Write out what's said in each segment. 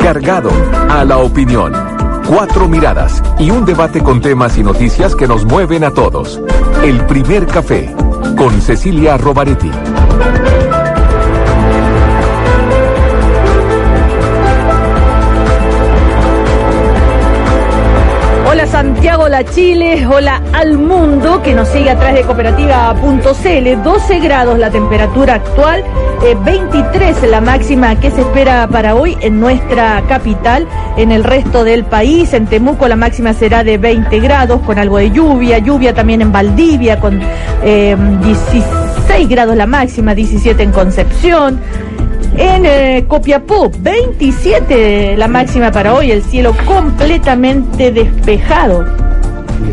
Cargado a la opinión. Cuatro miradas y un debate con temas y noticias que nos mueven a todos. El primer café con Cecilia Robaretti. Santiago, hola Chile, hola al mundo que nos sigue a través de cooperativa.cl. 12 grados la temperatura actual, eh, 23 la máxima que se espera para hoy en nuestra capital. En el resto del país, en Temuco la máxima será de 20 grados con algo de lluvia, lluvia también en Valdivia con eh, 16 grados la máxima, 17 en Concepción. En eh, Copiapó, 27 la máxima para hoy, el cielo completamente despejado.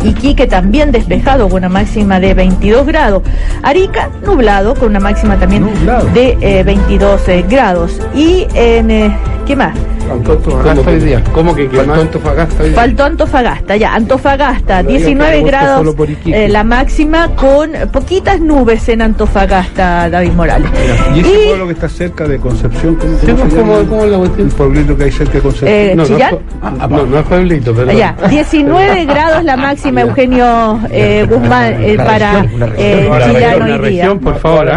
Iquique también despejado con una máxima de 22 grados. Arica nublado con una máxima también de eh, 22 eh, grados. Y en, eh, ¿qué más? Faltó Antofagasta hoy día. ¿Cómo que Faltó Antofagasta hoy día? Faltó Antofagasta, ya, Antofagasta, 19 grados eh, la máxima con poquitas nubes en Antofagasta, David Morales. ¿Y ese Y- pueblo que está cerca de Concepción? ¿Cómo, Sí, cómo pues, se ¿cómo- llama? cómo es la cuestión? El pueblito que hay cerca de Concepción. Eh, No, no, ¿Chillán? es pue- no, no es pueblito, perdón. Ya, 19 grados la máxima, Eugenio eh, Guzmán, eh, para eh, Una Chillán región, hoy día. región, por favor,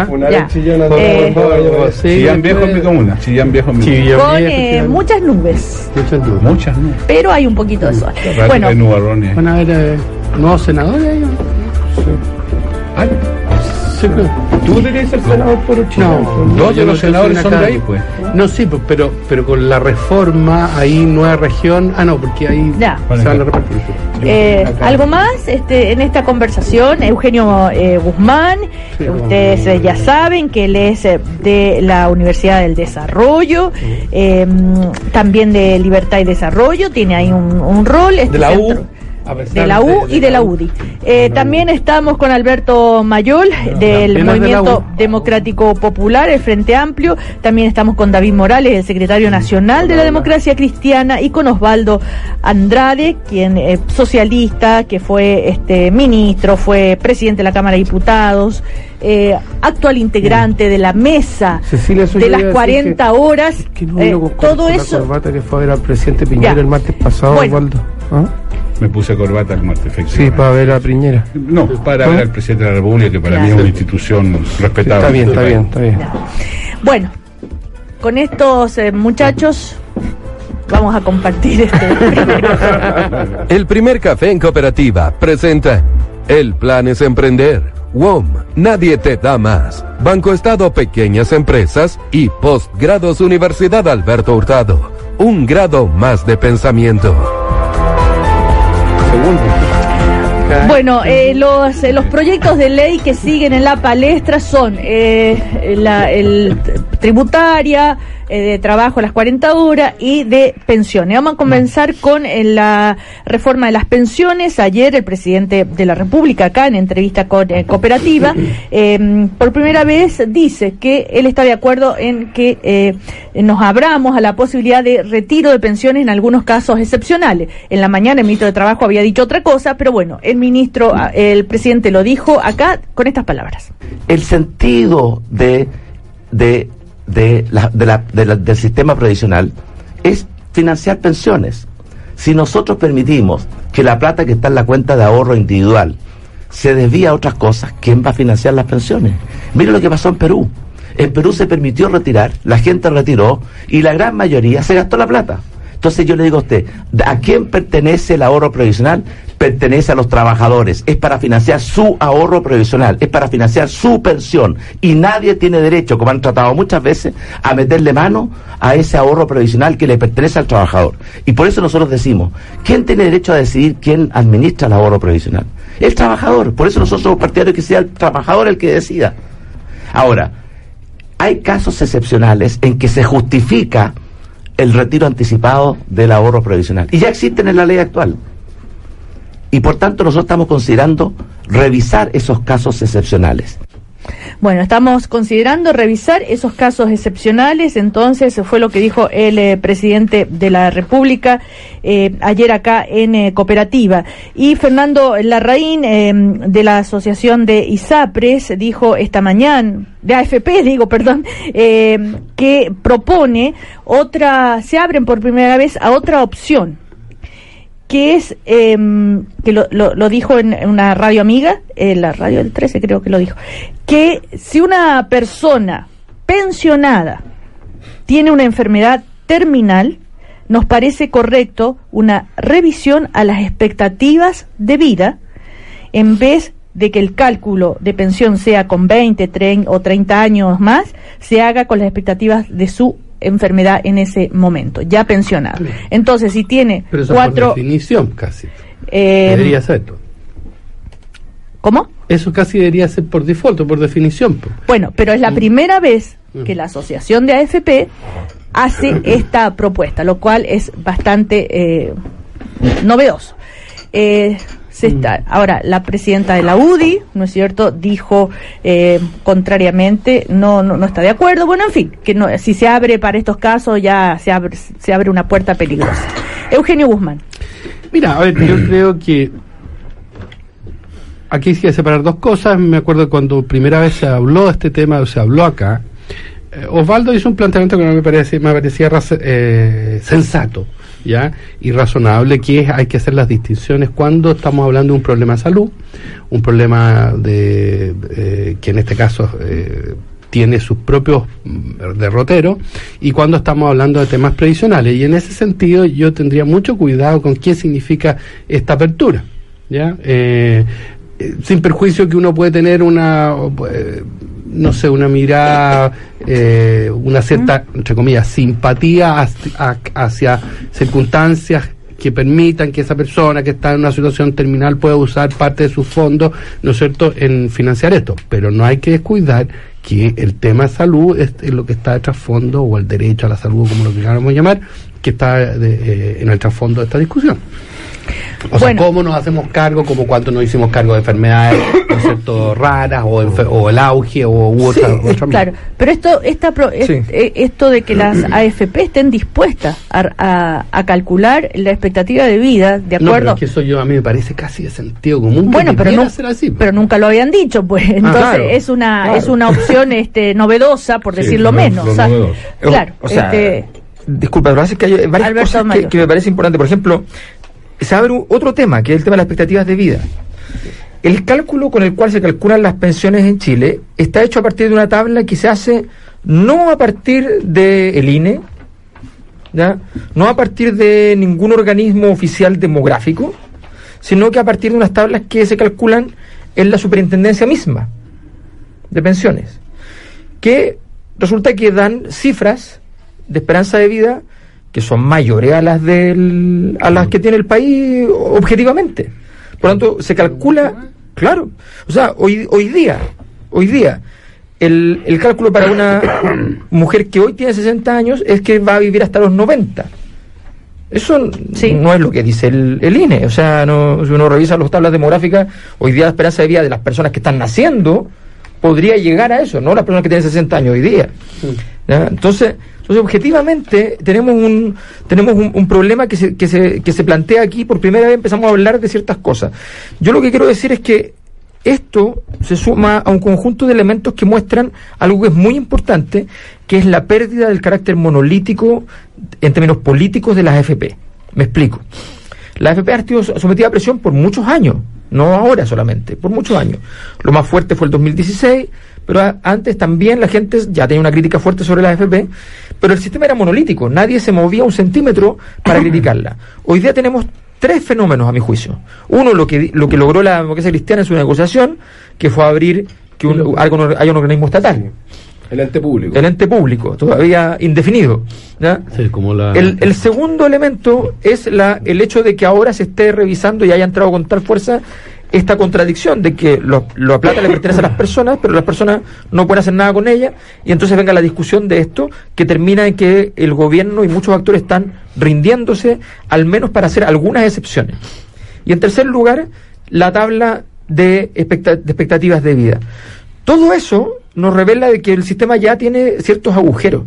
Eh, por favor, Sí, Chillán viejo pues. en mi comuna. Chillán viejo en mi comuna. Con viejo, eh, muchas nubes, Muchas dudas. Muchas, ¿no? pero hay un poquito de sol. Bueno. Van a haber eh, nuevos senadores ahí. ¿no? Ay, Sí, Tú deberías ser senador por Chillán. No, no los soy senadores son de acá. ahí, pues. No, sí, pues, pero, pero con la reforma, ahí nueva región. Ah, no, porque ahí Ya. se van a repartir. Eh, algo más este, en esta conversación, Eugenio eh, Guzmán, Sí, ustedes eh, ya saben que él es eh, de la Universidad del Desarrollo, eh, también de Libertad y Desarrollo, tiene ahí un, un rol. este De la U. centro- de la U y de la. UDI. Eh, también estamos con Alberto Mayol del de Movimiento. Democrático Popular, el Frente Amplio. También estamos con David Morales, el secretario nacional de la Democracia Cristiana, y con Osvaldo Andrade, quien es socialista, que fue este ministro, fue presidente de la Cámara de Diputados, eh, actual integrante de la mesa Cecilia, de las iba a decir 40 que- horas. Que no eh, con, todo con eso. la corbata que fue a ver al presidente Piñera Ya. el martes pasado, Bueno. Osvaldo. ¿Ah? Me puse corbata el martes, Sí, para ver a Piñera. No, para ¿Ah? ver al presidente de la República, que para Ya. mí es una institución respetable. Está bien, está bien, está bien. Ya. Bueno, con estos eh, muchachos vamos a compartir este. El primer café en cooperativa presenta El plan es emprender. WOM, nadie te da más. Banco Estado Pequeñas Empresas y Postgrados Universidad Alberto Hurtado. Un grado más de pensamiento. Bueno, eh, los, eh, los proyectos de ley que siguen en la palestra son eh, la el, tributaria, eh, de trabajo a las 40 horas y de pensiones. Vamos a comenzar con eh, la reforma de las pensiones. Ayer el presidente de la República, acá en entrevista con eh, Cooperativa, eh, por primera vez dice que él está de acuerdo en que nos abramos a la posibilidad de retiro de pensiones en algunos casos excepcionales. En la mañana el ministro de Trabajo había dicho otra cosa, pero bueno, el ministro, ah, el presidente lo dijo acá con estas palabras. el sentido de, de, de la- de la- de la- del sistema previsional es financiar pensiones. Si nosotros permitimos que la plata que está en la cuenta de ahorro individual se desvía a otras cosas, ¿quién va a financiar las pensiones? Mire lo que pasó en Perú. En Perú se permitió retirar, la gente retiró y la gran mayoría se gastó la plata. Entonces yo le digo a usted, ¿a quién pertenece el ahorro previsional? Pertenece a los trabajadores, es para financiar su ahorro previsional, es para financiar su pensión. Y nadie tiene derecho, como han tratado muchas veces, a meterle mano a ese ahorro previsional que le pertenece al trabajador. Y por eso nosotros decimos, ¿quién tiene derecho a decidir quién administra el ahorro previsional? El trabajador. Por eso nosotros somos partidarios que sea el trabajador el que decida. Ahora, hay casos excepcionales en que se justifica el retiro anticipado del ahorro previsional. Y ya existen en la ley actual. Y por tanto nosotros estamos considerando revisar esos casos excepcionales. Bueno, estamos considerando revisar esos casos excepcionales, entonces fue lo que dijo el eh, presidente de la República eh, ayer acá en eh, Cooperativa. Y Fernando Larraín de la Asociación de ISAPRES dijo esta mañana, de AFP digo, perdón, que propone otra, se abren por primera vez a otra opción que es, em, que lo, lo, dijo en, una radio amiga, en la radio del 13 creo que lo dijo, que si una persona pensionada tiene una enfermedad terminal, nos parece correcto una revisión a las expectativas de vida en vez de que el cálculo de pensión sea con 20 30 o 30 años más, se haga con las expectativas de su enfermedad en ese momento, ya pensionado. Entonces, si tiene Pero eso cuatro... por definición casi. Eh, debería ser. ¿Cómo? Eso casi debería ser por default o por definición. Bueno, pero es la Mm. primera vez Mm. que la Asociación de AFP hace esta propuesta, lo cual es bastante eh, novedoso. Eh, ahora, la presidenta de la UDI, ¿no es cierto?, dijo eh, contrariamente, no, no, no está de acuerdo. Bueno, en fin, que no, si se abre para estos casos ya se abre, se abre una puerta peligrosa. Eugenio Guzmán. Mira, a ver, yo creo que aquí hay que separar dos cosas. Me acuerdo cuando primera vez se habló de este tema, o se habló acá, eh, Osvaldo hizo un planteamiento que no me, parece, me parecía eh, sensato ya y razonable, que hay que hacer las distinciones cuando estamos hablando de un problema de salud, un problema de eh, que en este caso eh, tiene sus propios mm, derroteros y cuando estamos hablando de temas previsionales. Y en ese sentido yo tendría mucho cuidado con qué significa esta apertura. ¿ya? Eh, sin perjuicio que uno puede tener una, no sé, una mirada, eh, una cierta, entre comillas, simpatía hacia, circunstancias que permitan que esa persona que está en una situación terminal pueda usar parte de sus fondos, ¿no es cierto?, en financiar esto. Pero no hay que descuidar que el tema de salud es, es lo que está de trasfondo, o el derecho a la salud, como lo queramos llamar, que está de- eh, en el trasfondo de esta discusión. O sea, Bueno. cómo nos hacemos cargo, como cuando nos hicimos cargo de enfermedades raras o, enfer- o el auge o u otra, Sí, otra- claro, pero esto, esta pro- es- Sí. eh, esto de que las AFP estén dispuestas a, a- a calcular la expectativa de vida de No, pero acuerdo. es que eso yo a mí me parece casi de sentido común. que bueno, pero debiera no, ser así. pero nunca lo habían dicho, pues. Entonces claro, es una claro. es una opción este novedosa, por Sí, decirlo lo- menos. o sea, claro, O sea, este, disculpa, pero es que hay varias Alberto cosas que, que me parece importante. Por ejemplo, se abre otro tema, que es el tema de las expectativas de vida. El cálculo con el cual se calculan las pensiones en Chile está hecho a partir de una tabla que se hace no a partir del INE, ¿ya? no a partir de ningún organismo oficial demográfico, sino que a partir de unas tablas que se calculan en la superintendencia misma de pensiones, que resulta que dan cifras de esperanza de vida que son mayores a las del, a las que tiene el país objetivamente. Por lo tanto, se calcula, claro, o sea, hoy, hoy día, hoy día, el, el cálculo para una mujer que hoy tiene 60 años es que va a vivir hasta los 90. Eso Sí. no es lo que dice el, el INE. O sea, no, si uno revisa las tablas demográficas, hoy día la esperanza de vida de las personas que están naciendo podría llegar a eso, no las personas que tienen 60 años hoy día. ¿Ya? Entonces, entonces, objetivamente, tenemos un, tenemos un, problema que se, que, se, que se plantea aquí. Por primera vez empezamos a hablar de ciertas cosas. Yo lo que quiero decir es que esto se suma a un conjunto de elementos que muestran algo que es muy importante, que es la pérdida del carácter monolítico en términos políticos de las AFP. Me explico. La AFP ha sido sometida a presión por muchos años, no ahora solamente, por muchos años. Lo más fuerte fue el 2016, pero a- antes también la gente ya tenía una crítica fuerte sobre la AFP, pero el sistema era monolítico, nadie se movía un centímetro para criticarla. Hoy día tenemos tres fenómenos, a mi juicio. Uno, lo que, lo que logró la democracia cristiana en su negociación, que fue abrir que un, algo, haya un organismo estatal, El ente público. el ente público, todavía indefinido. ¿ya? Sí, como la- El, el segundo elemento es la, el hecho de que ahora se esté revisando y haya entrado con tal fuerza esta contradicción de que lo, la plata le pertenece a las personas, pero las personas no pueden hacer nada con ella, y entonces venga la discusión de esto, que termina en que el gobierno y muchos actores están rindiéndose, al menos para hacer algunas excepciones. Y en tercer lugar, la tabla de, de expectativas de vida. Todo eso nos revela de que el sistema ya tiene ciertos agujeros.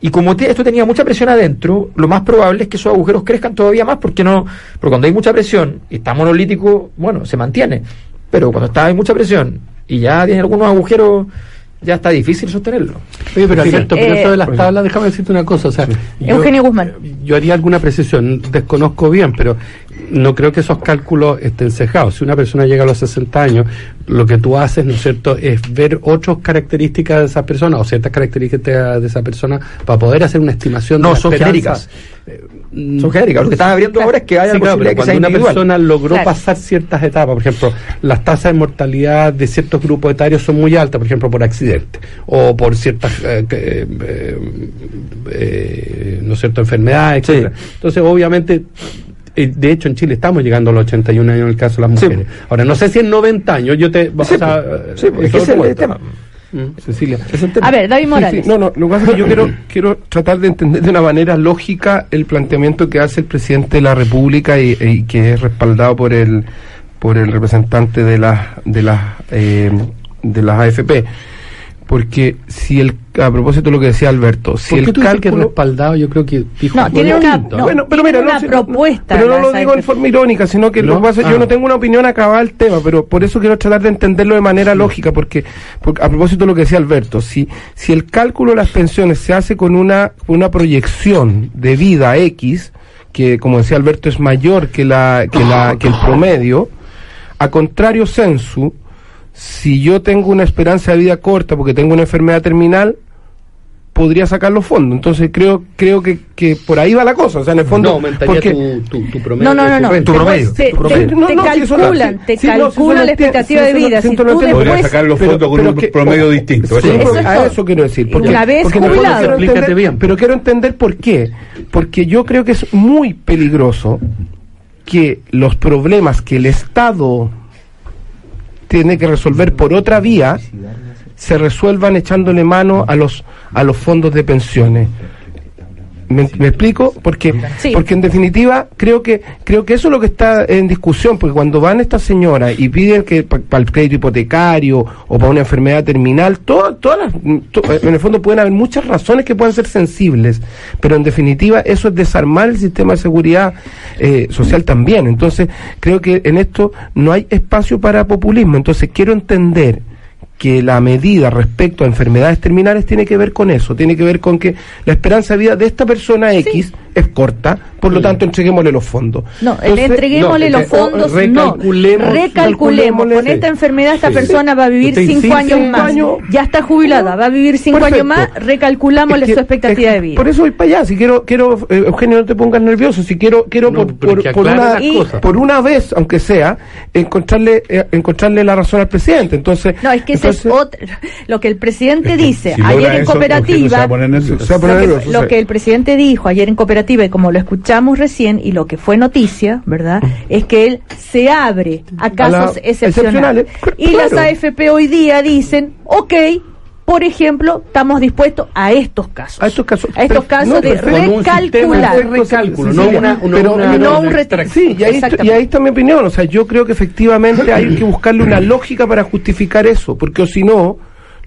Y como esto tenía mucha presión adentro, lo más probable es que esos agujeros crezcan todavía más, porque no, porque cuando hay mucha presión y está monolítico, bueno, se mantiene. Pero cuando está hay mucha presión y ya tiene algunos agujeros, ya está difícil sostenerlo. Oye, pero Sí, pero eh, esto de las tablas, déjame decirte una cosa. O sea, yo- Eugenio Guzmán. Yo haría alguna precisión, desconozco bien, pero no creo que esos cálculos estén cejados. Si una persona llega a los 60 años, lo que tú haces, ¿no es cierto?, es ver otras características de esa persona o ciertas características de esa persona para poder hacer una estimación No, de la son genéricas. Mm, Son genéricas. Lo que están abriendo ahora es que haya Sí, la claro, pero que sea cuando una individual. persona logró Claro. pasar ciertas etapas, por ejemplo, las tasas de mortalidad de ciertos grupos etarios son muy altas, por ejemplo, por accidente o por ciertas, eh, que, eh, eh, ¿no cierto?, enfermedades, Sí. etcétera. Entonces, obviamente, eh, de hecho, en Chile estamos llegando a los 81 años en el caso de las Sí. mujeres. Ahora, no sé si en 90 años, yo te... o Sí, sea, sí, eh, es que el tema. Mm. Cecilia. Es el tema. A ver, David Sí, Morales. sí, no, no, lo que pasa es que yo quiero, quiero tratar de entender de una manera lógica el planteamiento que hace el presidente de la República y, y que es respaldado por el por el representante de las de las eh, de las AFP. Porque si el a propósito de lo que decía Alberto, si ¿Por qué el tú dices que cálculo respaldado? Yo creo que dijo No, tiene una- no. bueno, pero tiene mira, una si propuesta pero no lo digo en forma irónica, sino que lo ¿No? que pasa, Ah. yo no tengo una opinión acabada del tema, pero por eso quiero tratar de entenderlo de manera lógica, porque, porque a propósito de lo que decía Alberto, si, si el cálculo de las pensiones se hace con una, con una proyección de vida X, que como decía Alberto es mayor que la, que la, que el promedio, a contrario censu, si yo tengo una esperanza de vida corta porque tengo una enfermedad terminal, podría sacar los fondos. Entonces creo creo que, que por ahí va la cosa. O sea, en el fondo... No, aumentaría porque- tu, tu, tu promedio. No, no, no. Tu promedio, Te, tu promedio. calculan, te sí, calculan la expectativa de vida. sí, Si tú entiendo. Podría después... sacar los Pero- fondos con pero un que- promedio distinto. Sí, eso a eso quiero decir. Porque, Una vez porque jubilado. entender- bien. Pero quiero entender por qué. Porque yo creo que es muy peligroso que los problemas que el Estado tiene que resolver por otra vía se resuelvan echándole mano a los a los fondos de pensiones. ¿Me, me explico? Porque, Sí. porque en definitiva creo que creo que eso es lo que está en discusión, porque cuando van estas señoras y piden que para el crédito hipotecario o para una enfermedad terminal, todo- todas las, to- en el fondo pueden haber muchas razones que pueden ser sensibles, pero en definitiva eso es desarmar el sistema de seguridad eh, social también. Entonces creo que en esto no hay espacio para populismo. Entonces quiero entender que la medida respecto a enfermedades terminales tiene que ver con eso, tiene que ver con que la esperanza de vida de esta persona X es corta, por lo tanto entreguémosle los fondos. No, Entonces, le entreguémosle no, los eh, fondos, no. recalculemos, Recalculemos. calculémosle, Con esta enfermedad esta Sí. persona va a vivir cinco años cinco más. años. Ya está jubilada, va a vivir cinco Perfecto. años más, recalculámosle Es que- su expectativa es de vida. Por eso voy para allá, si quiero, quiero eh, Eugenio, no te pongas nervioso, si quiero, quiero No, por, una, cosas. por una vez, aunque sea, encontrarle, eh, encontrarle la razón al presidente. Entonces, No, es que ese es entonces- otro. Lo que el presidente Es que dice si ayer en eso, cooperativa. lo, que el presidente dijo ayer en cooperativa y como lo escuchamos recién y lo que fue noticia, ¿verdad? Es que él se abre a casos excepcionales. excepcionales, Y las. AFP hoy día dicen, ok, por ejemplo, estamos dispuestos a estos casos. a estos casos, A estos casos no, de un recalcular. de recálculo, Sí, no una, pero- una- no un. Sí, y ahí, Exactamente. y ahí está mi opinión. O sea, yo creo que efectivamente hay que buscarle una lógica para justificar eso, porque o si no,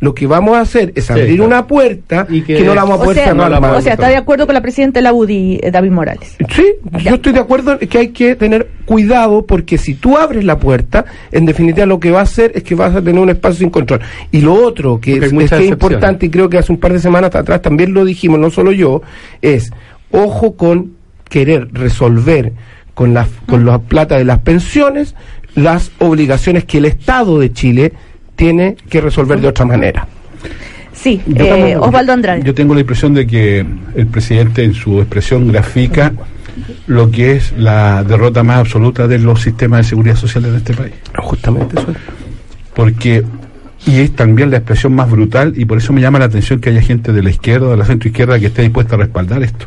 lo que vamos a hacer es abrir claro. una puerta Y que, que- no la vamos a O poder sea, cerrar. la o sea, está de acuerdo con la presidenta de la UDI, eh, David Morales. Sí, yo estoy de acuerdo en que hay que tener cuidado porque si tú abres la puerta, en definitiva lo que va a hacer es que vas a tener un espacio sin control. Y lo otro que es, es que es excepciones. importante y creo que hace un par de semanas atrás también lo dijimos, no solo yo, es ojo con querer resolver con la, con la plata de las pensiones las obligaciones que el Estado de Chile tiene que resolver de otra manera. Sí, Yo eh, tengo- Osvaldo Andrade. Yo tengo la impresión de que el presidente en su expresión grafica lo que es la derrota más absoluta de los sistemas de seguridad social en este país. Justamente eso. es. Porque, y es también la expresión más brutal, y por eso me llama la atención que haya gente de la izquierda, de la centro izquierda, que esté dispuesta a respaldar esto.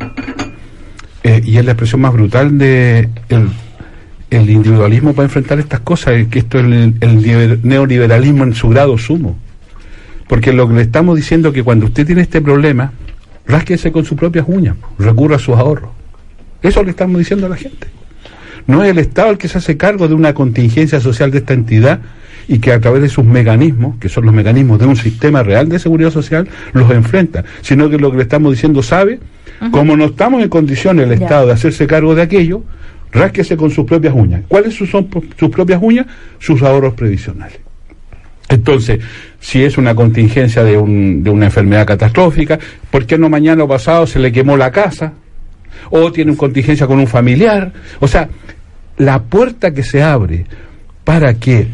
Eh, y es la expresión más brutal de el, el individualismo para enfrentar estas cosas, que esto es el, neoliberalismo en su grado sumo. Porque lo que le estamos diciendo es que cuando usted tiene este problema, rásquese con sus propias uñas, recurra a sus ahorros. Eso le estamos diciendo a la gente. No es el Estado el que se hace cargo de una contingencia social de esta entidad y que a través de sus mecanismos, que son los mecanismos de un sistema real de seguridad social, los enfrenta, sino que lo que le estamos diciendo sabe, como no estamos en condiciones el Ya. Estado de hacerse cargo de aquello, rásquese con sus propias uñas. ¿Cuáles son sus propias uñas? Sus ahorros previsionales. Entonces, si es una contingencia de, un- de una enfermedad catastrófica, ¿por qué no mañana o pasado se le quemó la casa? O tiene una contingencia con un familiar. O sea, la puerta que se abre para que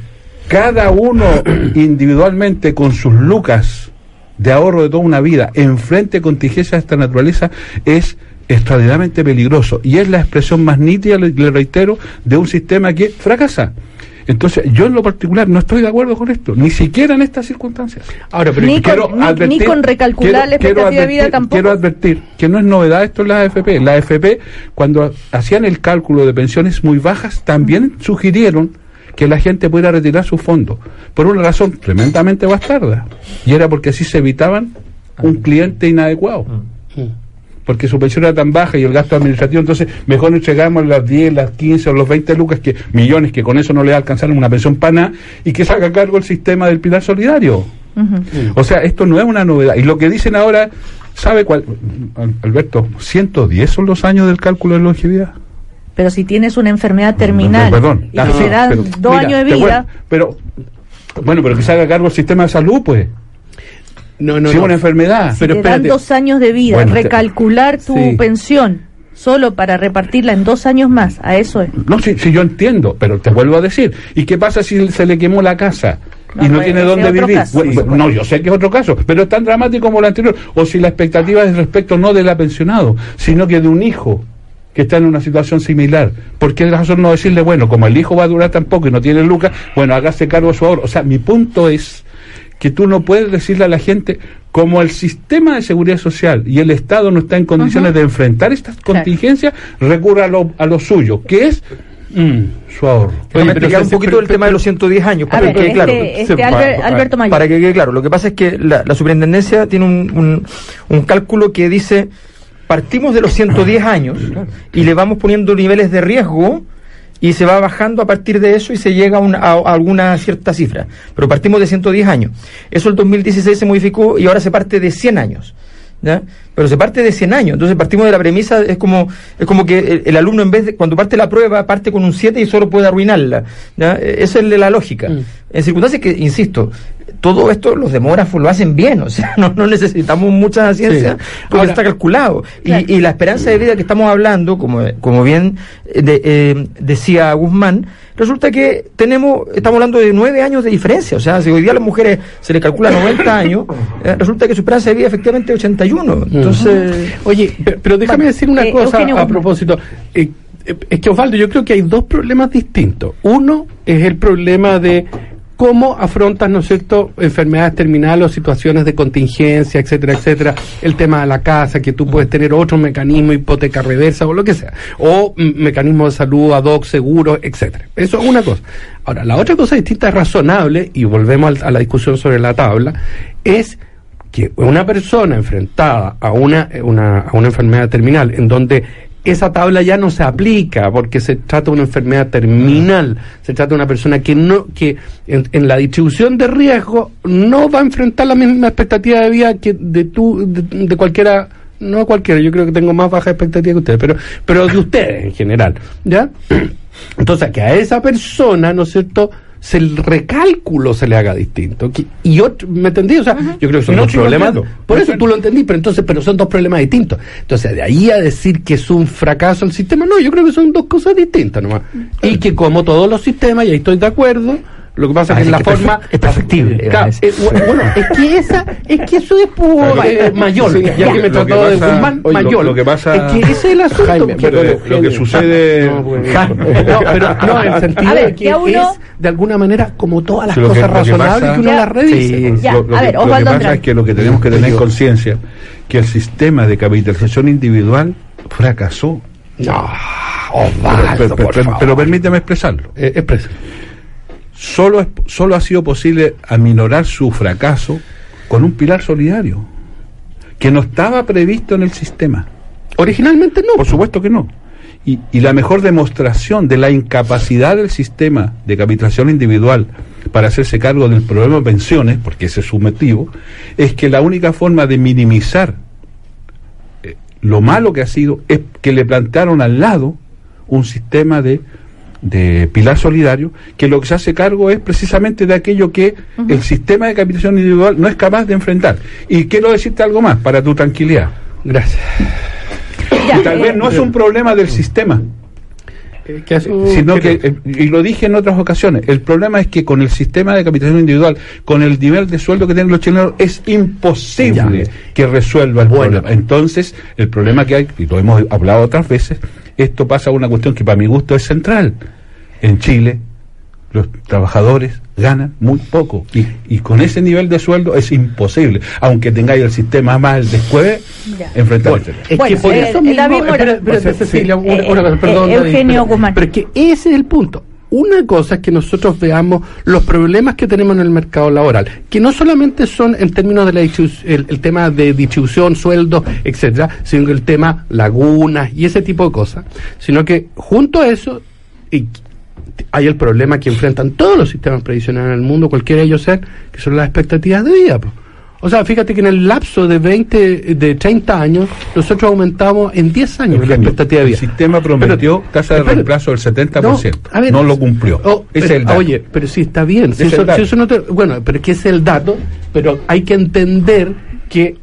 cada uno individualmente con sus lucas de ahorro de toda una vida enfrente contingencias de esta naturaleza es extraordinariamente peligroso y es la expresión más nítida, le, le reitero, de un sistema que fracasa. Entonces, yo en lo particular no estoy de acuerdo con esto, ni siquiera en estas circunstancias. Ahora, pero Ni Quiero con, advertir- ni con recalcular quiero- expectativa de vida advertir- tampoco. Quiero advertir que no es novedad esto en la AFP. La AFP, cuando hacían el cálculo de pensiones muy bajas, también sugirieron que la gente pudiera retirar su fondo, por una razón tremendamente bastarda, y era porque así se evitaban un cliente inadecuado. Porque su pensión era tan baja y el gasto administrativo, entonces mejor entregamos las 10, las 15 o los 20 lucas, que millones que con eso no le alcanzaron una pensión para nada, y que saca a cargo el sistema del pilar solidario. O sea, esto no es una novedad. Y lo que dicen ahora, ¿sabe cuál? Al- Alberto, 110 son los años del cálculo de longevidad. Pero si tienes una enfermedad terminal Perdón. y Ah, sí, te dan pero- dos mira, años de vida, pero, bueno, pero que se haga cargo el sistema de salud, pues. No, no, si es no. una enfermedad. si pero te dan dos años de vida, Bueno, recalcular tu Sí. pensión solo para repartirla en dos años más, a eso es. No, sí, sí, yo entiendo, pero te vuelvo a decir. ¿Y qué pasa si se le quemó la casa? No, y no tiene dónde vivir. caso. Bueno, Sí, bueno, no, yo sé que es otro caso, pero es tan dramático como lo anterior. O si la expectativa es respecto no del pensionado, sino que de un hijo que está en una situación similar. ¿Por qué razón no decirle, bueno, como el hijo va a durar tan poco y no tiene lucas, bueno, hágase cargo de su ahorro? O sea, mi punto es que tú no puedes decirle a la gente, como el sistema de seguridad social y el Estado no está en condiciones de enfrentar estas contingencias, recurra a lo, a lo suyo, que es mm, su ahorro. Oye, pero un poquito pero- el tema de los 110 años, A para ver, que quede este, claro. este Albert- Alberto Mayor. Para que quede claro, lo que pasa es que la, la superintendencia tiene un, un- un cálculo que dice, partimos de los 110 años y le vamos poniendo niveles de riesgo y se va bajando a partir de eso y se llega a, una- a- alguna cierta cifra. Pero partimos de 110 años. Eso el 2016 se modificó y ahora se parte de 100 años. ¿Ya? Pero se parte de 100 años. Entonces partimos de la premisa, es como, es como que el, el alumno en vez de, cuando parte la prueba, parte con un 7 y solo puede arruinarla. ¿ya? Esa es la lógica. En circunstancias que, insisto, todo esto los demógrafos lo hacen bien, o sea, no, no necesitamos mucha ciencia Sí. porque Ahora- está calculado. Claro. Y, la esperanza de vida que estamos hablando, como, como bien eh, de- eh, decía Guzmán, resulta que tenemos, estamos hablando de nueve años de diferencia. O sea, si hoy día a las mujeres se les calcula 90 años, eh, resulta que su esperanza de vida efectivamente es 81. Entonces, Oye, pero, pero déjame Bueno, decir una eh, cosa Eugenio a propósito. Eh, es que Osvaldo, yo creo que hay dos problemas distintos. Uno es el problema de cómo afrontas, ¿no es cierto?, enfermedades terminales o situaciones de contingencia, etcétera, etcétera. El tema de la casa, que tú puedes tener otro mecanismo, hipoteca reversa o lo que sea. O mm, mecanismo de salud, ad hoc, seguro, etcétera. Eso es una cosa. Ahora, la otra cosa distinta, razonable, y volvemos a la discusión sobre la tabla, es que una persona enfrentada a una, una, a una enfermedad terminal en donde esa tabla ya no se aplica porque se trata de una enfermedad terminal, se trata de una persona que no que en, en la distribución de riesgo no va a enfrentar la misma expectativa de vida que de tú de, de cualquiera no cualquiera, yo creo que tengo más baja expectativa que ustedes, pero pero de ustedes en general, ¿ya? Entonces, que a esa persona, ¿no es cierto?, se el recálculo se le haga distinto. Y otro, ¿me entendí? O sea, yo creo que son No, dos problemas. entiendo. Por eso tú lo entendí, pero entonces, pero son dos problemas distintos. Entonces, de ahí a decir que es un fracaso el sistema, no, yo creo que son dos cosas distintas nomás. Y que como todos los sistemas, y ahí estoy de acuerdo, Lo que pasa es Ah, que en la es que forma. perfe- es perfectible, Claro, eh, bueno, bueno, es que esa, es que eso es por eh, Mayol. Sí, ya que me que de Guzmán, oye, lo- que pasa- Es que ese es el asunto. Jaime, que- Lo, lo que sucede. No, pero no, en el sentido ver, de que uno- es de alguna manera como todas las que- cosas que razonables pasa- que uno las revise. Sí. Ya, lo, lo a que, ver, lo que pasa es que lo que tenemos que tener conciencia que el sistema de capitalización individual fracasó. No, Pero, Osvaldo, pero- por pero- favor. pero permítame expresarlo. Eh, expresa. Solo, es- solo ha sido posible aminorar su fracaso con un pilar solidario que no estaba previsto en el sistema. Originalmente no. Por supuesto que no. Y, y la mejor demostración de la incapacidad del sistema de capitalización individual para hacerse cargo del problema de pensiones, porque ese es su motivo, es que la única forma de minimizar eh, lo malo que ha sido es que le plantearon al lado un sistema de, de pilar solidario que lo que se hace cargo es precisamente de aquello que el sistema de capitalización individual no es capaz de enfrentar. Y quiero decirte algo más para tu tranquilidad. Gracias. Ya, Y tal eh, vez no es un problema del sistema, Eh, ¿qué hace? sino ¿Qué que, eh, y lo dije en otras ocasiones, el problema es que con el sistema de capitalización individual, con el nivel de sueldo que tienen los chilenos, es imposible que resuelva el Bueno. problema. Entonces, el problema que hay, y lo hemos hablado otras veces, esto pasa a una cuestión que para mi gusto es central. En Chile, los trabajadores ganan muy poco y, y con ese nivel de sueldo es imposible, aunque tengáis el sistema más el después, Ya. enfrentar Bueno, este es Bueno, que por eh, eso mismo, Eugenio pero- Guzmán. Pero es que ese es el punto. Una cosa es que nosotros veamos los problemas que tenemos en el mercado laboral, que no solamente son en términos de la el, el tema de distribución, sueldos, etcétera, sino que el tema lagunas y ese tipo de cosas, sino que junto a eso y hay el problema que enfrentan todos los sistemas previsionales en el mundo, cualquiera de ellos ser, que son las expectativas de vida. po. O sea, fíjate que en el lapso de 20, de 30 años, nosotros aumentamos en 10 años la expectativa de vida. El sistema prometió Pero- tasa de espera. reemplazo del 70%. No, ver, no lo cumplió. oh, Ese es el dato. Oye, pero sí está bien. Si es eso, si no te- bueno, pero es que es el dato, pero hay que entender que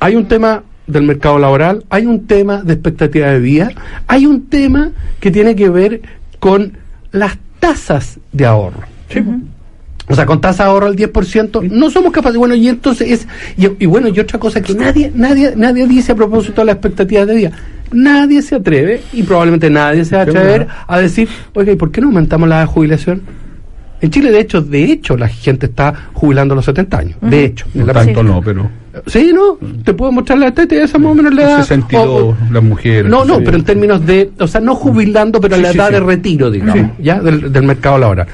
hay un tema del mercado laboral, hay un tema de expectativa de vida, hay un tema que tiene que ver con las tasas de ahorro. O sea, con tasa de ahorro al 10%, no somos capaces. Bueno, y entonces es. Y, y bueno, y otra cosa que nadie, nadie, nadie dice a propósito de las expectativas de vida. Nadie se atreve, y probablemente nadie se va a atrever a decir, oiga, ¿y por qué no aumentamos la jubilación? En Chile, de hecho, de hecho, la gente está jubilando a los 70 años. De hecho. No en la- tanto no, pero Sí, ¿no? Te puedo mostrar la estética, esa más o menos la edad. 62 o- o- las mujeres. no, no, Sí. pero en términos de, o sea, no jubilando, pero Sí, la sí, edad sí. de retiro, digamos, ya, del, del mercado laboral.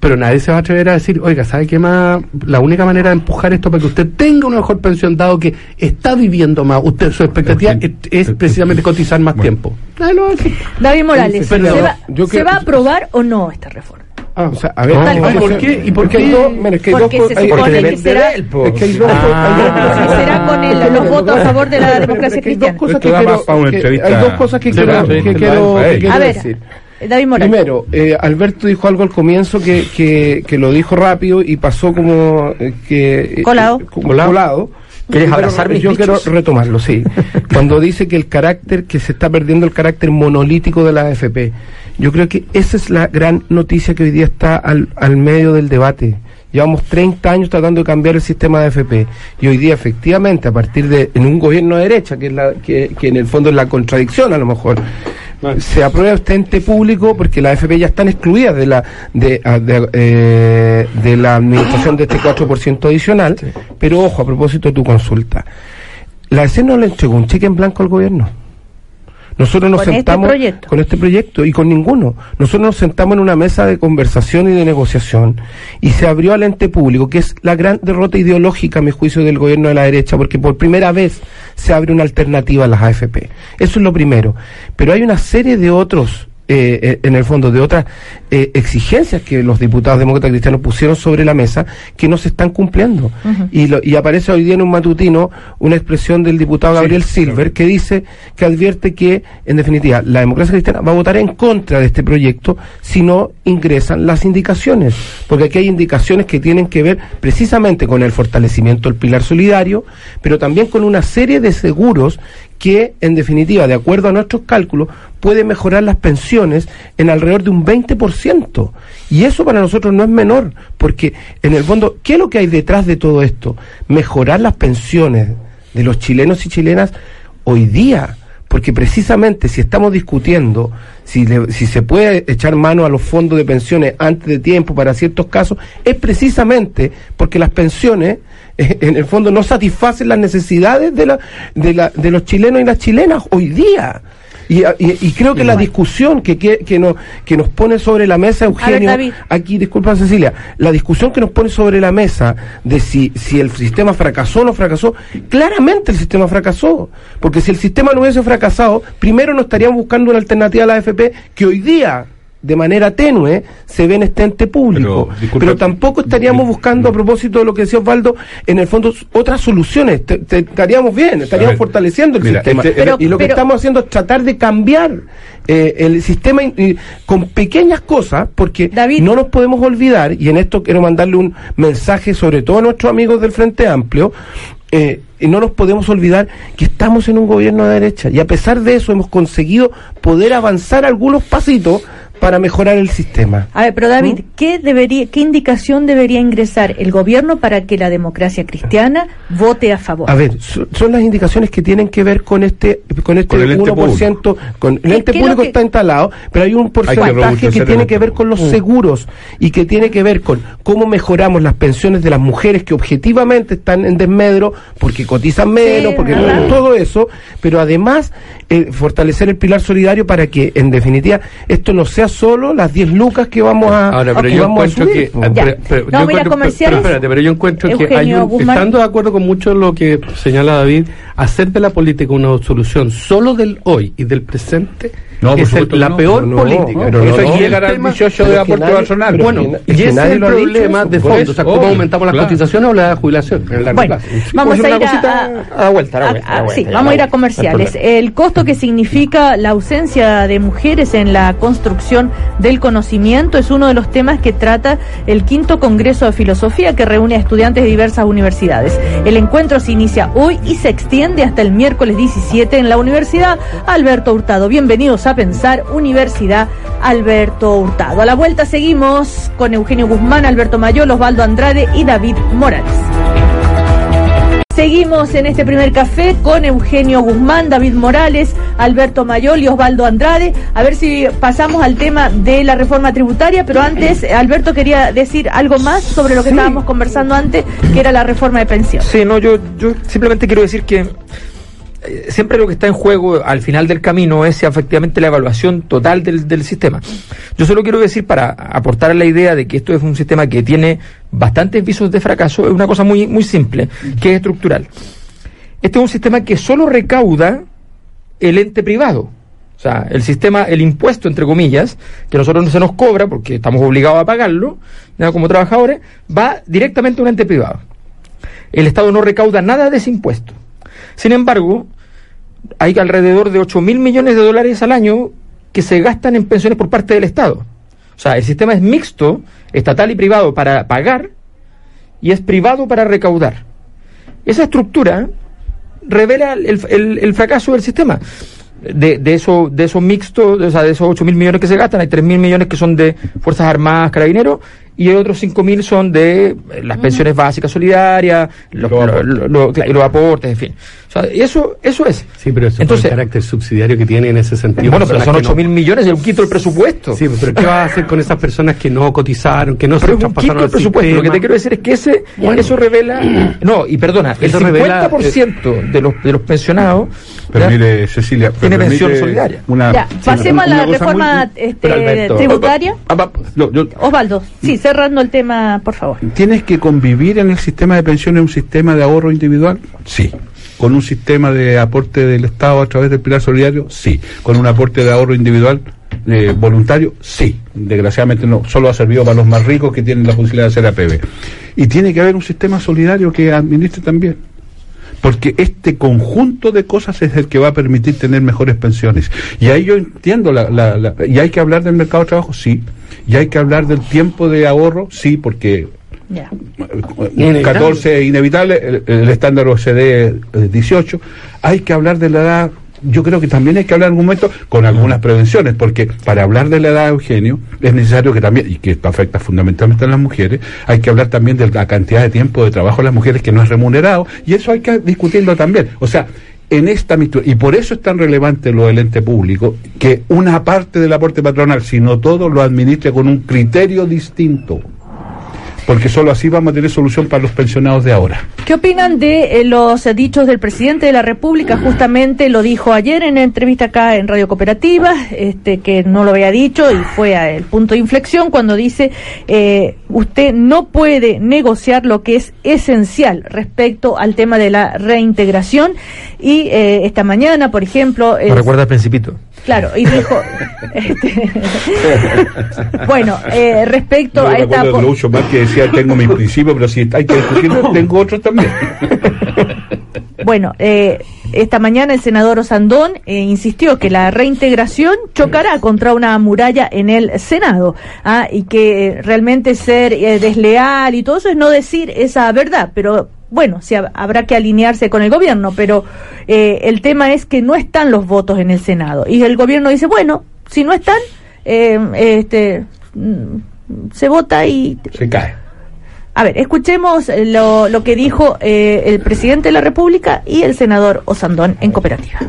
Pero nadie se va a atrever a decir, oiga, ¿sabe qué más? La única manera de empujar esto para que usted tenga una mejor pensión, dado que está viviendo más, usted su expectativa es, precisamente cotizar más bueno. tiempo. Nadie lo va a decir. David Morales, ¿se, va, yo ¿se creo- va a aprobar o no esta reforma? Ah, O sea, a ver, cual. que ¿por qué? ¿Y por qué? dos- mira, es que hay Porque dos se hay- supone que será- él. Es que hay dos Ah. hay será con el- los votos a favor de la democracia cristiana. quiero-. Hay dos cosas que quiero, que quiero, quiero A ver, decir. David Morales. Primero, eh, Alberto dijo algo al comienzo que, que, que lo dijo rápido y pasó como eh, que eh, Colado. eh, como colado. ¿Quieres Yo abrazar quiero- mis Yo quiero bichos? retomarlo, sí. Cuando dice que el carácter, que se está perdiendo el carácter monolítico de la AFP. Yo creo que esa es la gran noticia que hoy día está al, al medio del debate. Llevamos 30 años tratando de cambiar el sistema de AFP y hoy día efectivamente a partir de en un gobierno de derecha que es la que, que en el fondo es la contradicción a lo mejor se aprueba este ente público porque las AFP ya están excluidas de la de, de, eh, de la administración de este 4% adicional. Pero ojo a propósito de tu consulta. La ESE no le entregó un cheque en blanco al gobierno nosotros nos Con este sentamos con este proyecto y con ninguno. Nosotros nos sentamos en una mesa de conversación y de negociación y se abrió al ente público, que es la gran derrota ideológica, a mi juicio, del gobierno de la derecha, porque por primera vez se abre una alternativa a las AFP. Eso es lo primero. Pero hay una serie de otros eh, eh, en el fondo de otras eh, exigencias que los diputados demócratas cristianos pusieron sobre la mesa que no se están cumpliendo. y, lo- y aparece hoy día en un matutino una expresión del diputado Gabriel Silver que dice, que advierte que, en definitiva, la democracia cristiana va a votar en contra de este proyecto si no ingresan las indicaciones. Porque aquí hay indicaciones que tienen que ver precisamente con el fortalecimiento del pilar solidario, pero también con una serie de seguros que, en definitiva, de acuerdo a nuestros cálculos, puede mejorar las pensiones en alrededor de un 20%. Y eso para nosotros no es menor, porque en el fondo, ¿qué es lo que hay detrás de todo esto? Mejorar las pensiones de los chilenos y chilenas hoy día. Porque precisamente si estamos discutiendo si, le- se puede echar mano a los fondos de pensiones antes de tiempo para ciertos casos, es precisamente porque las pensiones eh, en el fondo no satisfacen las necesidades de los chilenos y las chilenas hoy día. Y, y- y creo que la discusión que, que, que nos, que nos pone sobre la mesa, Eugenio, aquí, disculpa Cecilia, la discusión que nos pone sobre la mesa de si, si el sistema fracasó o no fracasó, claramente el sistema fracasó. Porque si el sistema no hubiese fracasado, primero no estaríamos buscando una alternativa a la AFP que hoy día de manera tenue se ve en este ente público. Pero, tampoco estaríamos buscando, a propósito de lo que decía Osvaldo, en el fondo otras soluciones. Te- te- estaríamos bien, estaríamos ver, fortaleciendo el mira, sistema. este- Pero- y lo que pero- estamos haciendo es tratar de cambiar eh, el sistema y con pequeñas cosas, porque David. no nos podemos olvidar, y en esto quiero mandarle un mensaje sobre todo a nuestros amigos del Frente Amplio, eh, y no nos podemos olvidar que estamos en un gobierno de derecha y a pesar de eso hemos conseguido poder avanzar algunos pasitos para mejorar el sistema. A ver, pero David, ¿Mm? ¿qué debería, qué indicación debería ingresar el gobierno para que la democracia cristiana vote a favor? A ver, so- son las indicaciones que tienen que ver con este con este Con el ente 1%, con el ¿Qué- ente público que- está instalado, pero hay un porcentaje que, tiene que ver con los Mm. seguros y que tiene que ver con cómo mejoramos las pensiones de las mujeres que objetivamente están en desmedro porque cotizan menos, Sí, porque ¿verdad? todo eso, pero además eh, fortalecer el pilar solidario para que en definitiva esto no sea solo las 10 lucas que vamos a Ahora, pero que yo vamos a encuentro subir, que. pero- pero No, yo mira, encuentro- comerciales. pero espérate, pero yo encuentro que hay Eugenio un. Guzmán. Estando de acuerdo con mucho de lo que señala David, hacer de la política una solución solo del hoy y del presente No, es el- la no. peor No, política. Eso no, es llegar al tema- 18 de aporte personal. Bueno, que y que ese es el problema de fondo. eso, O sea, cómo aumentamos las cotizaciones o la jubilación Bueno, vamos a ir a, vuelta, sí, vamos a ir a comerciales. El costo que significa la ausencia de mujeres en la construcción del conocimiento es uno de los temas que trata el quinto Congreso de Filosofía que reúne a estudiantes de diversas universidades. El encuentro se inicia hoy y se extiende hasta el miércoles 17 en la Universidad Alberto Hurtado. Bienvenidos a Pensar Universidad Alberto Hurtado. A la vuelta seguimos con Eugenio Guzmán, Alberto Mayol, Osvaldo Andrade y David Morales. Seguimos en este primer café con Eugenio Guzmán, David Morales, Alberto Mayol y Osvaldo Andrade. A ver si pasamos al tema de la reforma tributaria, pero antes, Alberto quería decir algo más sobre lo que estábamos conversando antes, que era la reforma de pensiones. Sí, no, yo, yo simplemente quiero decir que siempre lo que está en juego al final del camino es efectivamente la evaluación total del, del sistema. Yo solo quiero decir, para aportar a la idea de que esto es un sistema que tiene bastantes visos de fracaso, es una cosa muy, muy simple, que es estructural. Este es un sistema que solo recauda el ente privado. O sea, el sistema, el impuesto, entre comillas, que nosotros no se nos cobra porque estamos obligados a pagarlo, ¿ya? como trabajadores, va directamente a un ente privado. El Estado no recauda nada de ese impuesto. Sin embargo, hay alrededor de 8 mil millones de dólares al año que se gastan en pensiones por parte del Estado. O sea, el sistema es mixto, estatal y privado para pagar y es privado para recaudar. Esa estructura revela el, el- el fracaso del sistema. De, de, eso, de esos mixtos, o sea, de esos 8 mil millones que se gastan, hay 3 mil millones que son de Fuerzas Armadas, Carabineros, y otros 5 mil son de eh, las pensiones básicas solidarias, los, Los lo- aportes. lo- lo- y los aportes, en fin. O sea, eso, eso es. Sí, pero eso Entonces- es el carácter subsidiario que tiene en ese sentido. bueno, pero son que 8 no- mil millones, es un quinto del presupuesto. Sí, pero ¿qué vas a hacer con esas personas que no cotizaron, que no pero se es un quinto del presupuesto. Lo que sistema? te quiero decir es que ese, eso revela, no, y perdona, el Eso revela, 50% de los de los pensionados Pero mire, Cecilia, Tiene permite pensión solidaria. Una, Ya, sí, pasemos a una la reforma muy- este, Pero, tributaria. ah, va, no, yo- Osvaldo, sí, cerrando el tema, por favor. ¿Tienes que convivir en el sistema de pensiones un sistema de ahorro individual? Sí. ¿Con un sistema de aporte del Estado a través del pilar solidario? Sí. ¿Con un aporte de ahorro individual eh, voluntario? Sí. Desgraciadamente no, solo ha servido para los más ricos que tienen la posibilidad de hacer APB. Y tiene que haber un sistema solidario que administre también. Porque este conjunto de cosas es el que va a permitir tener mejores pensiones. Y ahí yo entiendo, la, la- la- y hay que hablar del mercado de trabajo, sí. Y hay que hablar del tiempo de ahorro, sí, porque Ya. Eh, 14 es inevitable, el, el estándar OCDE es 18. Hay que hablar de la edad. Yo creo que también hay que hablar en algún momento con algunas prevenciones, porque para hablar de la edad, Eugenio, es necesario que también, y que esto afecta fundamentalmente a las mujeres, hay que hablar también de la cantidad de tiempo de trabajo de las mujeres que no es remunerado, y eso hay que discutirlo también. O sea, en esta mistura, y por eso es tan relevante lo del ente público, que una parte del aporte patronal, si no todo, lo administre con un criterio distinto. Porque solo así vamos a tener solución para los pensionados de ahora. ¿Qué opinan de eh, los dichos del presidente de la República? Justamente lo dijo ayer en una entrevista acá en Radio Cooperativa, este, que no lo había dicho y fue a el punto de inflexión cuando dice, eh, usted no puede negociar lo que es esencial respecto al tema de la reintegración. Y eh, esta mañana, por ejemplo... El- recuerda al Principito. Claro, y dijo, este, bueno, eh, respecto a esta... decía, tengo mis principios, pero si hay que discutir, tengo otros también. Bueno, eh, esta mañana el senador Osandón eh, insistió que la reintegración chocará contra una muralla en el Senado ah, y que eh, realmente ser eh, desleal y todo eso es no decir esa verdad, pero bueno, sí, hab- habrá que alinearse con el gobierno, pero eh, el tema es que no están los votos en el Senado y el gobierno dice, bueno, si no están, eh, este, mm, se vota y Se cae. A ver, escuchemos eh, lo, lo que dijo eh, el presidente de la República y el senador Osandón en cooperativa.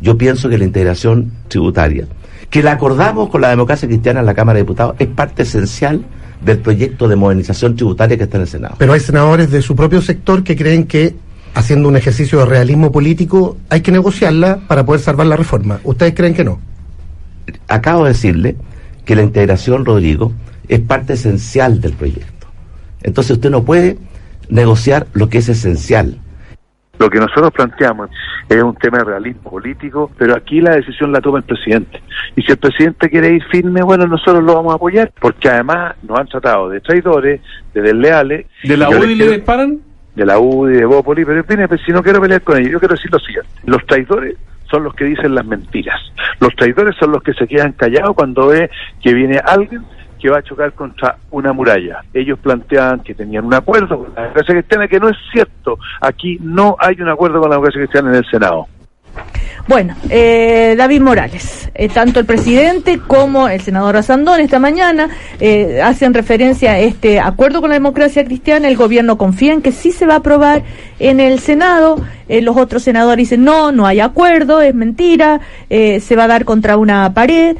Yo pienso que la integración tributaria, que la acordamos con la democracia cristiana en la Cámara de Diputados, es parte esencial del proyecto de modernización tributaria que está en el Senado. Pero hay senadores de su propio sector que creen que, haciendo un ejercicio de realismo político, hay que negociarla para poder salvar la reforma. ¿Ustedes creen que no? Acabo de decirle que la integración, Rodrigo, es parte esencial del proyecto. Entonces usted no puede negociar lo que es esencial. Lo que nosotros planteamos es un tema de realismo político, pero aquí la decisión la toma el presidente. Y si el presidente quiere ir firme, bueno, nosotros lo vamos a apoyar, porque además nos han tratado de traidores, de desleales. ¿De la UDI le disparan? de la UDI, de Bópoli, pero mire, pues, si no quiero pelear con ellos, yo quiero decir lo siguiente. Los traidores son los que dicen las mentiras. Los traidores son los que se quedan callados cuando ve que viene alguien que va a chocar contra una muralla. Ellos planteaban que tenían un acuerdo con la democracia cristiana, que no es cierto. Aquí no hay un acuerdo con la democracia cristiana en el Senado. Bueno, eh, David Morales, eh, tanto el presidente como el senador Asandón esta mañana eh, hacen referencia a este acuerdo con la democracia cristiana. El gobierno confía en que sí se va a aprobar en el Senado. Eh, los otros senadores dicen no, no hay acuerdo, es mentira, se va a dar contra una pared.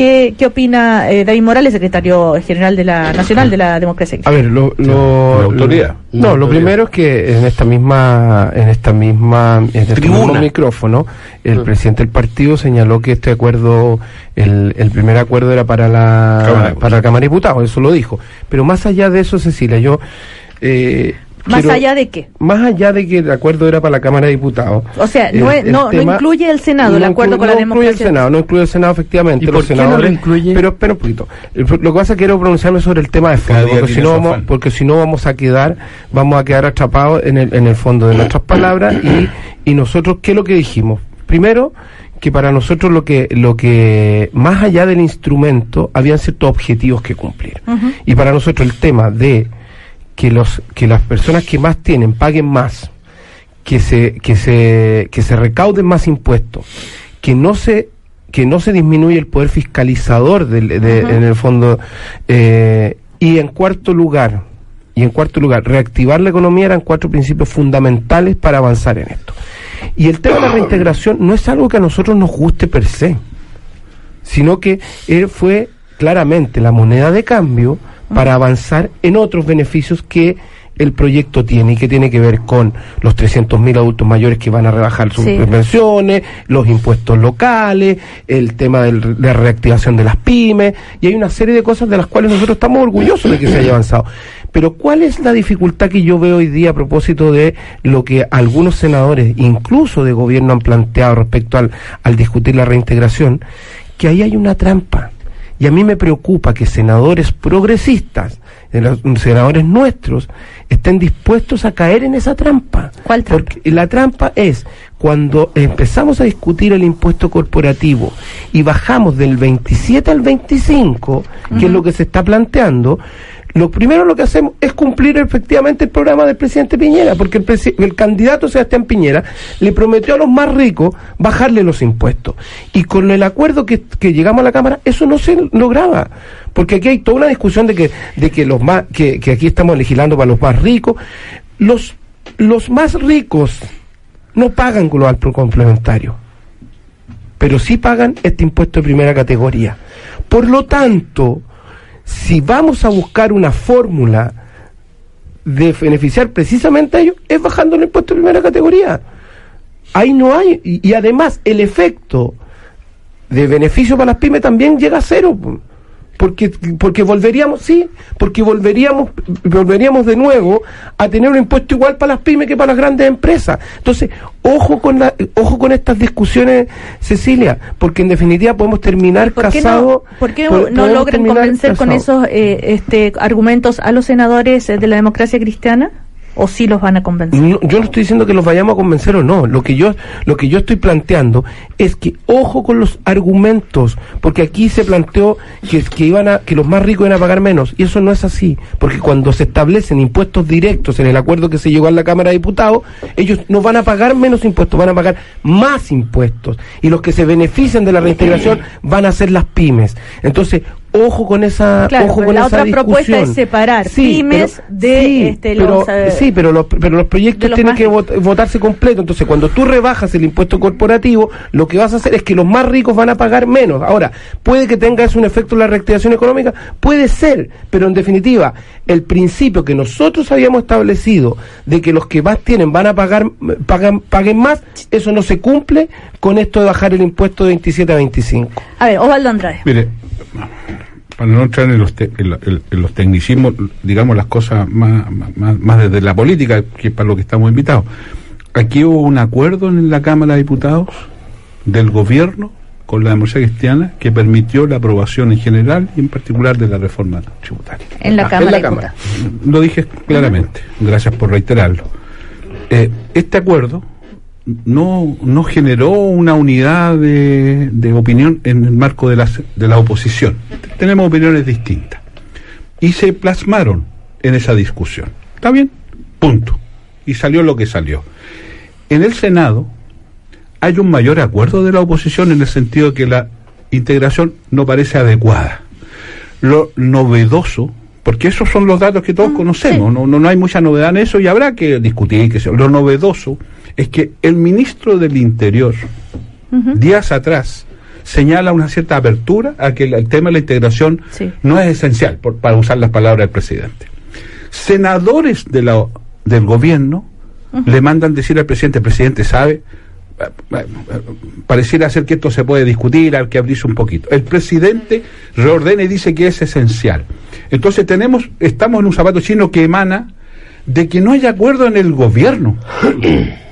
¿Qué, ¿Qué opina eh, David Morales, secretario general de la Nacional de la Democracia A ver, lo, lo- Una autoridad. lo- no, lo autoridad. primero es que en esta misma, en esta misma, en este mismo micrófono, el presidente del partido señaló que este acuerdo, el, el primer acuerdo era para la, Cámara para la Cámara de Diputados, eso lo dijo. Pero más allá de eso, Cecilia, yo eh, Más quiero- allá de qué? más allá de que el acuerdo era para la Cámara de Diputados. O sea, no, el- no, no incluye el Senado, el acuerdo con la no incluye el democracia. Senado, no incluye el Senado, efectivamente. ¿Y los por qué no lo incluye? Pero espera un poquito. El- Lo que pasa es que quiero pronunciarme sobre el tema de fondo, porque si, no vamos, porque si no vamos a quedar, vamos a quedar atrapados en el, en el fondo de nuestras palabras y, y nosotros, ¿qué es lo que dijimos? Primero, que para nosotros lo que, lo que, más allá del instrumento, habían ciertos objetivos que cumplir. Y para nosotros el tema de que los que las personas que más tienen paguen más, que se que se que se recauden más impuestos, que no se que no se disminuye el poder fiscalizador del, de- Ujú. en el fondo eh, y en cuarto lugar y en cuarto lugar reactivar la economía eran cuatro principios fundamentales para avanzar en esto. Y el tema de la reintegración no es algo que a nosotros nos guste per se sino que él fue claramente la moneda de cambio para avanzar en otros beneficios que el proyecto tiene y que tiene que ver con los 300.000 adultos mayores que van a rebajar sus Sí. pensiones, los impuestos locales, el tema de reactivación de las pymes y hay una serie de cosas de las cuales nosotros estamos orgullosos de que se haya avanzado. Pero ¿cuál es la dificultad que yo veo hoy día a propósito de lo que algunos senadores, incluso de gobierno, han planteado respecto al, al discutir la reintegración? Que ahí hay una trampa. Y a mí me preocupa que senadores progresistas, senadores nuestros, estén dispuestos a caer en esa trampa. ¿Cuál trampa? Porque la trampa es cuando empezamos a discutir el impuesto corporativo y bajamos del 27 al 25, que es lo que se está planteando, lo primero lo que hacemos es cumplir efectivamente el programa del presidente Piñera, porque el, candidato Sebastián Piñera le prometió a los más ricos bajarle los impuestos. Y con el acuerdo que, llegamos a la Cámara, eso no se lograba. Porque aquí hay toda una discusión de que, de que los más, que, aquí estamos legislando para los más ricos. Los, los más ricos no pagan global complementario, pero sí pagan este impuesto de primera categoría. Por lo tanto, si vamos a buscar una fórmula de beneficiar precisamente a ellos, es bajando el impuesto de primera categoría. Ahí no hay, y, y además el efecto de beneficio para las pymes también llega a cero. Po. Porque, porque volveríamos, sí, porque volveríamos, volveríamos de nuevo a tener un impuesto igual para las pymes que para las grandes empresas. Entonces, ojo con la, ojo con estas discusiones, Cecilia, porque en definitiva podemos terminar ¿Por qué no, casados. por qué no logran convencer con casados. esos eh, este, argumentos a los senadores eh, de la democracia cristiana? ¿O sí los van a convencer? No, yo no estoy diciendo que los vayamos a convencer o no. Lo que yo, lo que yo estoy planteando es que ojo con los argumentos, porque aquí se planteó que, que iban a, que los más ricos iban a pagar menos, y eso no es así, porque cuando se establecen impuestos directos en el acuerdo que se llegó a la Cámara de Diputados, ellos no van a pagar menos impuestos, van a pagar más impuestos, y los que se benefician de la reintegración van a ser las pymes. Entonces, ojo con esa, Claro, ojo con la esa otra propuesta es separar Sí, pymes pero- de sí, este, pero- los, eh, sí, pero los, pero los proyectos los tienen que vot- votarse completo. Entonces, cuando tú rebajas el impuesto corporativo, lo que vas a hacer es que los más ricos van a pagar menos. Ahora, puede que tenga eso un efecto en la reactivación económica, puede ser, pero en definitiva, el principio que nosotros habíamos establecido de que los que más tienen van a pagar, pagan, paguen más, eso no se cumple con esto de bajar el impuesto de 27 a 25. A ver, Osvaldo Andrade. Mire, para no entrar en los, te- en, la- en- en los tecnicismos, digamos las cosas más, más, más desde la política, que es para lo que estamos invitados. Aquí hubo un acuerdo en la Cámara de Diputados del gobierno con la democracia cristiana que permitió la aprobación en general y en particular de la reforma tributaria. En la Ah, Cámara en la de Cámara. Diputados. Lo dije claramente, gracias por reiterarlo. Eh, este acuerdo no, no generó una unidad de, de opinión en el marco de, las, de la oposición. Tenemos opiniones distintas. Y se plasmaron en esa discusión. ¿Está bien? Punto. Y salió lo que salió. En el Senado hay un mayor acuerdo de la oposición en el sentido de que la integración no parece adecuada. Lo novedoso, porque esos son los datos que todos conocemos, no, no, no hay mucha novedad en eso y habrá que discutir. Que sea. Lo novedoso es que el ministro del Interior, días atrás, señala una cierta apertura a que el, el tema de la integración Sí. no es esencial, por- para usar las palabras del presidente. Senadores de la, del gobierno le mandan decir al presidente, presidente, ¿sabe? Eh, eh, Pareciera ser que esto se puede discutir, hay que abrirse un poquito. El presidente reordena y dice que es esencial. Entonces tenemos, estamos en un zapato chino que emana de que no hay acuerdo en el gobierno.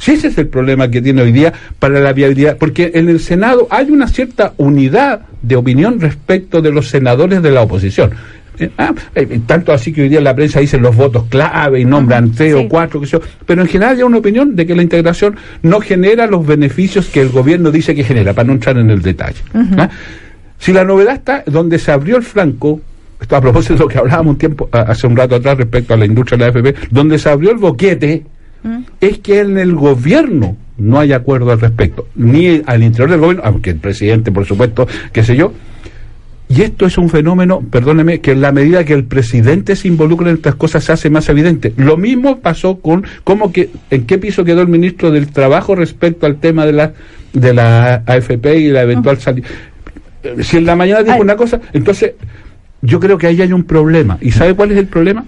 Si ese es el problema que tiene hoy día para la viabilidad, porque en el Senado hay una cierta unidad de opinión respecto de los senadores de la oposición. Eh, ah, eh, tanto así que hoy día la prensa dicen los votos clave y nombran tres sí. o cuatro, que pero en general hay una opinión de que la integración no genera los beneficios que el gobierno dice que genera, para no entrar en el detalle. ¿ah? Si la novedad está donde se abrió el flanco, esto a propósito de lo que hablábamos un tiempo, hace un rato atrás respecto a la industria de la AFP, donde se abrió el boquete, es que en el gobierno no hay acuerdo al respecto, ni al interior del gobierno, aunque el presidente, por supuesto, qué sé yo. Y esto es un fenómeno, perdóneme, que en la medida que el presidente se involucra en estas cosas se hace más evidente. Lo mismo pasó con cómo que en qué piso quedó el ministro del Trabajo respecto al tema de la de la AFP y la eventual salida. Eh, Si en la mañana dijo Ay. una cosa, entonces yo creo que ahí hay un problema. ¿Y sabe cuál es el problema?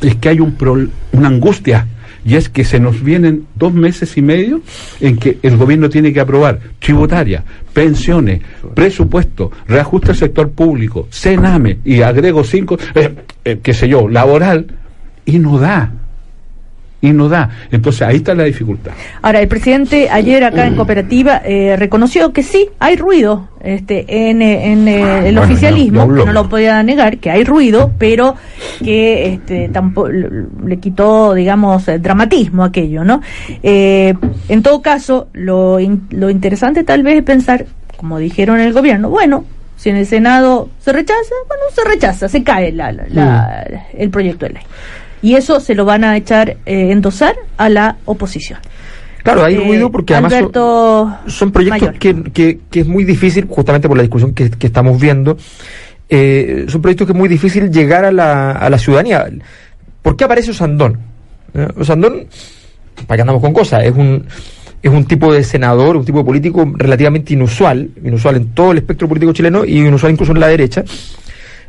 Es que hay un pro- una angustia y es que se nos vienen dos meses y medio en que el gobierno tiene que aprobar tributaria, pensiones, presupuesto, reajuste al sector público, cename y agrego cinco, eh, eh, qué sé yo, laboral, y no da. Y no da. Entonces ahí está la dificultad. Ahora, el presidente ayer acá en Cooperativa eh, reconoció que sí, hay ruido este, en, en, eh, el Bueno, oficialismo, que no lo podía negar, que hay ruido, pero que este, tampoco le quitó, digamos, eh, dramatismo aquello, ¿no? Eh, en todo caso, lo, in- lo interesante tal vez es pensar, como dijeron en el gobierno, bueno, Si en el Senado se rechaza, bueno, se rechaza, se cae la, la- la- el proyecto de ley. Y eso se lo van a echar, eh, endosar a la oposición. Claro, hay Eh, ruido porque además son- Alberto son proyectos que, que, que es muy difícil, justamente por la discusión que, que estamos viendo, eh, son proyectos que es muy difícil llegar a la, a la ciudadanía. ¿Por qué aparece Osandón? ¿Eh? Osandón, para que andamos con cosas, es un, es un tipo de senador, un tipo de político relativamente inusual, inusual en todo el espectro político chileno y inusual incluso en la derecha.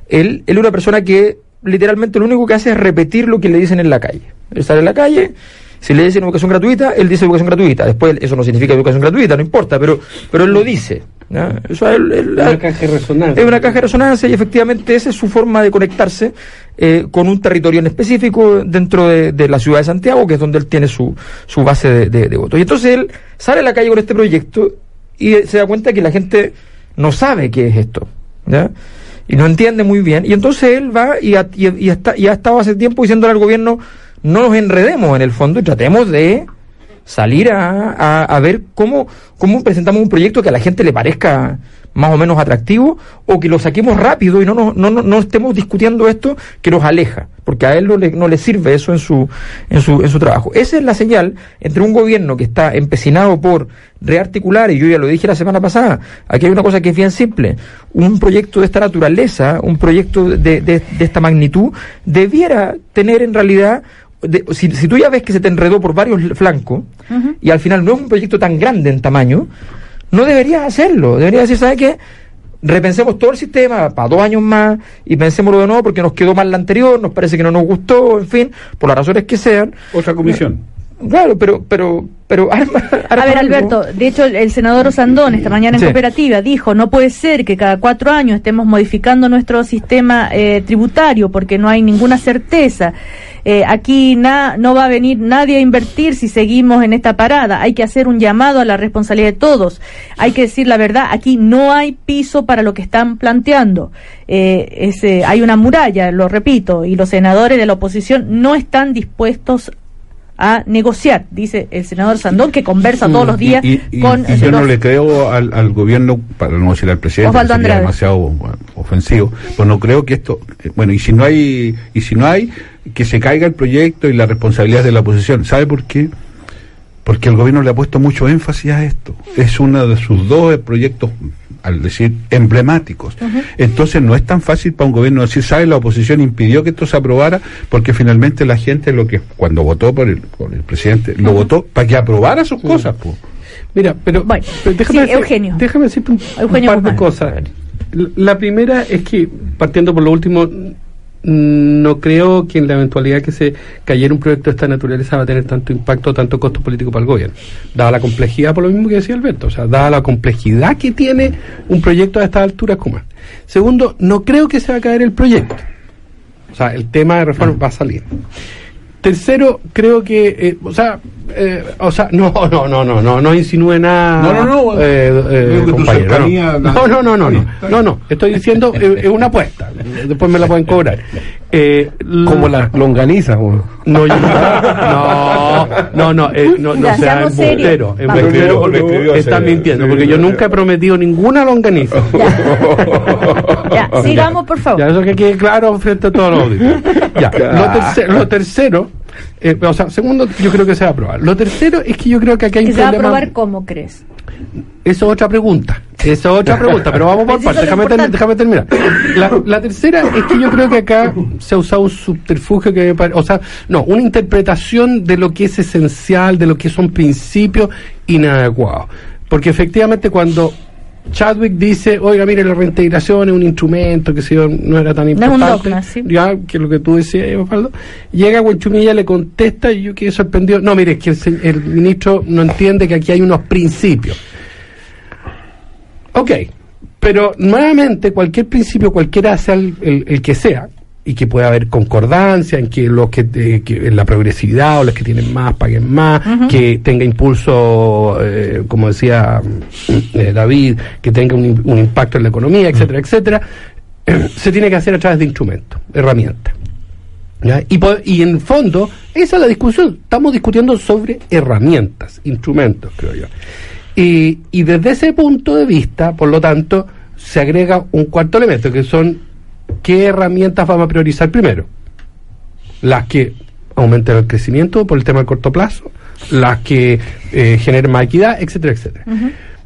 Él, él es una persona que literalmente lo único que hace es repetir lo que le dicen en la calle. Él sale en la calle, si le dicen educación gratuita, él dice educación gratuita. Después eso no significa educación gratuita, no importa, pero, pero él lo dice. ¿ya? Eso a él- él- Una caja de resonancia. es una caja de resonancia y efectivamente esa es su forma de conectarse eh, con un territorio en específico dentro de, de la ciudad de Santiago, que es donde él tiene su, su base de, de- de votos. Y entonces él sale a la calle con este proyecto y se da cuenta que la gente no sabe qué es esto. ¿ya? Y no entiende muy bien. Y entonces él va y, y, y está- y ha estado hace tiempo diciéndole al gobierno, no nos enredemos en el fondo y tratemos de salir a, a- ver cómo, cómo presentamos un proyecto que a la gente le parezca más o menos atractivo o que lo saquemos rápido y no, no, no, no estemos discutiendo esto que nos aleja, porque a él no le, no le sirve eso en su, en, su, en su trabajo. Esa es la señal entre un gobierno que está empecinado por rearticular, y yo ya lo dije la semana pasada, aquí hay una cosa que es bien simple, un proyecto de esta naturaleza, un proyecto de, de, de esta magnitud, debiera tener en realidad de- si, si tú ya ves que se te enredó por varios flancos y al final no es un proyecto tan grande en tamaño, no deberías hacerlo. Deberías decir, ¿sabes qué? Repensemos todo el sistema para dos años más y pensémoslo de nuevo porque nos quedó mal la anterior, nos parece que no nos gustó, en fin, por las razones que sean. Otra comisión. Claro, pero, pero, pero arma, arma A ver, algo. Alberto, de hecho, el, el senador Osandón esta mañana en Sí. cooperativa dijo, no puede ser que cada cuatro años estemos modificando nuestro sistema eh, tributario porque no hay ninguna certeza. Eh, aquí na- no va a venir nadie a invertir si seguimos en esta parada. Hay que hacer un llamado a la responsabilidad de todos. Hay que decir la verdad, aquí no hay piso para lo que están planteando. Eh, es, eh, hay una muralla, lo repito, y los senadores de la oposición no están dispuestos a negociar, dice el senador Sandón, que conversa todos los días Y, y- con y yo los- no le creo al, al gobierno, para no decir al presidente, Osvaldo que sería demasiado ofensivo, pues no creo que esto, eh, bueno, y si no hay, y si no hay, que se caiga el proyecto y la responsabilidad de la oposición. ¿Sabe por qué? Porque el gobierno le ha puesto mucho énfasis a esto. Es uno de sus dos proyectos, al decir, emblemáticos. Entonces no es tan fácil para un gobierno decir, ¿sabe? La oposición impidió que esto se aprobara porque finalmente la gente lo que, cuando votó por el, por el presidente, lo votó para que aprobara sus cosas. pues. Mira, pero, Bueno, pero déjame, sí, decir- Eugenio. déjame decirte un, par de cosas. La- primera es que, partiendo por lo último, no creo que en la eventualidad que se cayera un proyecto de esta naturaleza va a tener tanto impacto, tanto costo político para el gobierno. Dada la complejidad, por lo mismo que decía Alberto, o sea, dada la complejidad que tiene un proyecto a estas alturas como. Segundo, no creo que se va a caer el proyecto. O sea, el tema de reforma va a salir. Tercero, creo que, eh, o sea, eh, o sea, no, no, no, no, no, no insinúe nada. No, no, no, eh, eh, compañero, cercanía- no. no, no, no, no, no, no, no, estoy diciendo, eh, es una apuesta, después me la pueden cobrar. Eh, Como la longaniza, güey. no, yo- no, no, no, eh, no, no Ya, sea embustero, embustero porque le escribió está hace- mintiendo, porque yo nunca he prometido ninguna longaniza. Ya, sigamos, por favor. Ya, eso que quede claro frente a todos los auditores. Ya, lo, terce- lo tercero, eh, o sea, segundo, yo creo que se va a aprobar. Lo tercero es que yo creo que aquí hay un se va a aprobar cómo crees. Eso es otra pregunta. Eso es otra pregunta, pero vamos por Eso es partes. Déjame, ter- déjame terminar. La, la tercera es que yo creo que acá se ha usado un subterfugio que o sea, no, una interpretación de lo que es esencial, de lo que son principios inadecuados. Porque efectivamente cuando Chadwick dice, oiga, mire, la reintegración es un instrumento que si yo, no era tan No importante, dogma, sí. ya, que lo que tú decías, Osvaldo, llega Huenchumilla, le contesta y yo quedé sorprendido. No, mire, es que el, el ministro no entiende que aquí hay unos principios. Ok, pero nuevamente cualquier principio, cualquiera sea el, el- el que sea, y que pueda haber concordancia en que los que, eh, que la progresividad o los que tienen más paguen más, que tenga impulso, eh, como decía mm, eh, David, que tenga un, im- un impacto en la economía, etcétera, etcétera, se tiene que hacer a través de instrumentos, herramientas. ¿ya? Y, y en fondo, esa es la discusión. Estamos discutiendo sobre herramientas, instrumentos, creo yo. Y, y desde ese punto de vista, por lo tanto, se agrega un cuarto elemento, que son qué herramientas vamos a priorizar primero. Las que aumenten el crecimiento por el tema del corto plazo, las que eh, generen más equidad, etcétera, etcétera.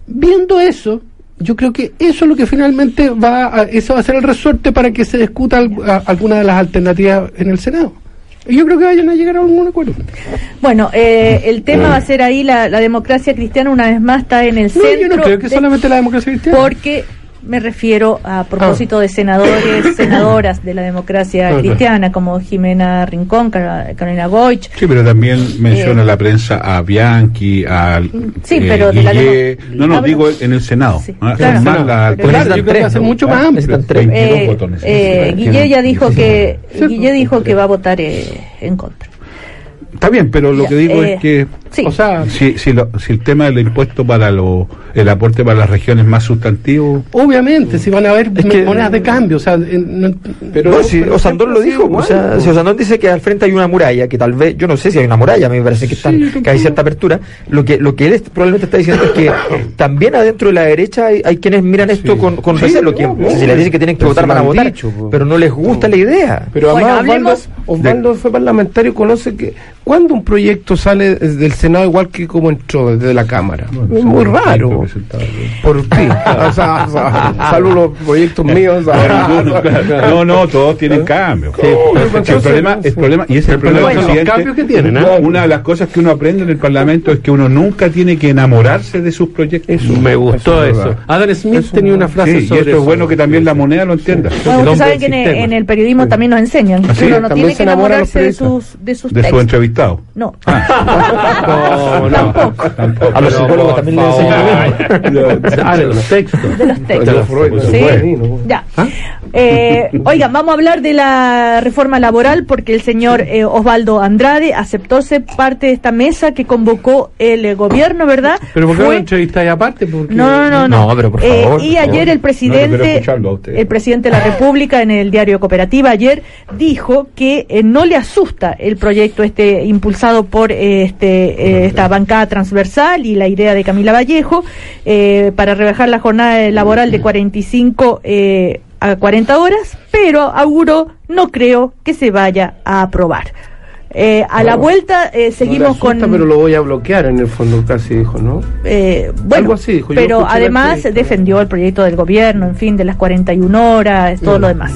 Viendo eso, yo creo que eso es lo que finalmente va a, eso va a ser el resorte para que se discuta al- a- alguna de las alternativas en el Senado. Y yo creo que vayan a llegar a algún acuerdo. Bueno, eh, el tema va a ser ahí la, la democracia cristiana una vez más está en el No, centro. yo no creo que de- solamente la democracia cristiana. Porque me refiero a propósito de senadores, senadoras de la democracia Ah, cristiana, como Jimena Rincón, Car- Carolina Goich. Sí, pero también menciona Eh, la prensa a Bianchi, a Sí, pero de la Guillé. demo- No, no, Hablo- digo en el Senado. ¿ah? claro. Más, la- Pero Claro, yo creo que ser mucho más. Necesitan tres. 22 Eh, eh, Guille ya dijo que Sí. Guille dijo que va a votar eh, en contra. Está bien, pero lo Ya, que digo eh, es que sí. O sea, si, si, lo- si el tema del impuesto para lo, el aporte para las regiones más sustantivo, obviamente, si van a haber Es que- monedas de cambio, o sea, en- no- Pero no, si pero Osandón lo dijo, o sea, si Osandón dice que al frente hay una muralla, que tal vez, yo no sé si hay una muralla, a mí me parece que, están, que hay cierta apertura, lo que lo que él probablemente está diciendo es que también adentro de la derecha hay, hay quienes miran esto con, con Sí, recelo, que no, si les dicen que tienen que votar van a votar, dicho, po. pero no les gusta la idea. Pero Bueno, además Osvaldo, Osvaldo fue parlamentario, conoce que cuando un proyecto sale desde del Senado igual que como entró desde la Cámara. es muy raro. Por ti. O sea, o sea, salvo los proyectos míos. No, no, todos tienen cambio. Sí, Si el problema, el problema, y ese es el problema, Bueno, los cambios que tienen, ¿eh? Una de las cosas que uno aprende en el Parlamento es que uno nunca tiene que enamorarse de sus proyectos. Eso, Me gustó es eso. verdad. Adam Smith Eso tenía una frase Sí, y esto es eso. bueno que también la moneda lo entienda. Bueno, saben que en, el periodismo también nos enseñan que ¿Ah, sí? uno no También tiene que enamorarse de sus, de sus De su textos. No. No, no. Tampoco. A los psicólogos también les enseñan Ah, de los textos. De los textos. De los Freud, Sí. bueno. Ya. Eh, oigan, vamos a hablar de la reforma laboral porque el señor eh, Osvaldo Andrade aceptó ser parte de esta mesa que convocó el eh, gobierno, ¿verdad? Pero ¿por qué no Fue- lo entrevistáis aparte? Porque... No, no, no, no. No, pero por Eh, favor, y por ayer favor. el No, presidente, quiero escucharlo a usted. el presidente de la República en el diario Cooperativa ayer dijo que eh, no le asusta el proyecto este impulsado por eh, este eh, esta bancada transversal y la idea de Camila Vallejo eh, para rebajar la jornada laboral de 45 eh, a 40 horas, pero auguró no creo que se vaya a aprobar. Eh, a la No. vuelta eh, No seguimos asusta, con Pero lo voy a bloquear en el fondo, casi dijo, ¿no? eh, bueno, Algo así dijo, pero además defendió el proyecto del gobierno, en fin, de las 41 horas, todo lo demás.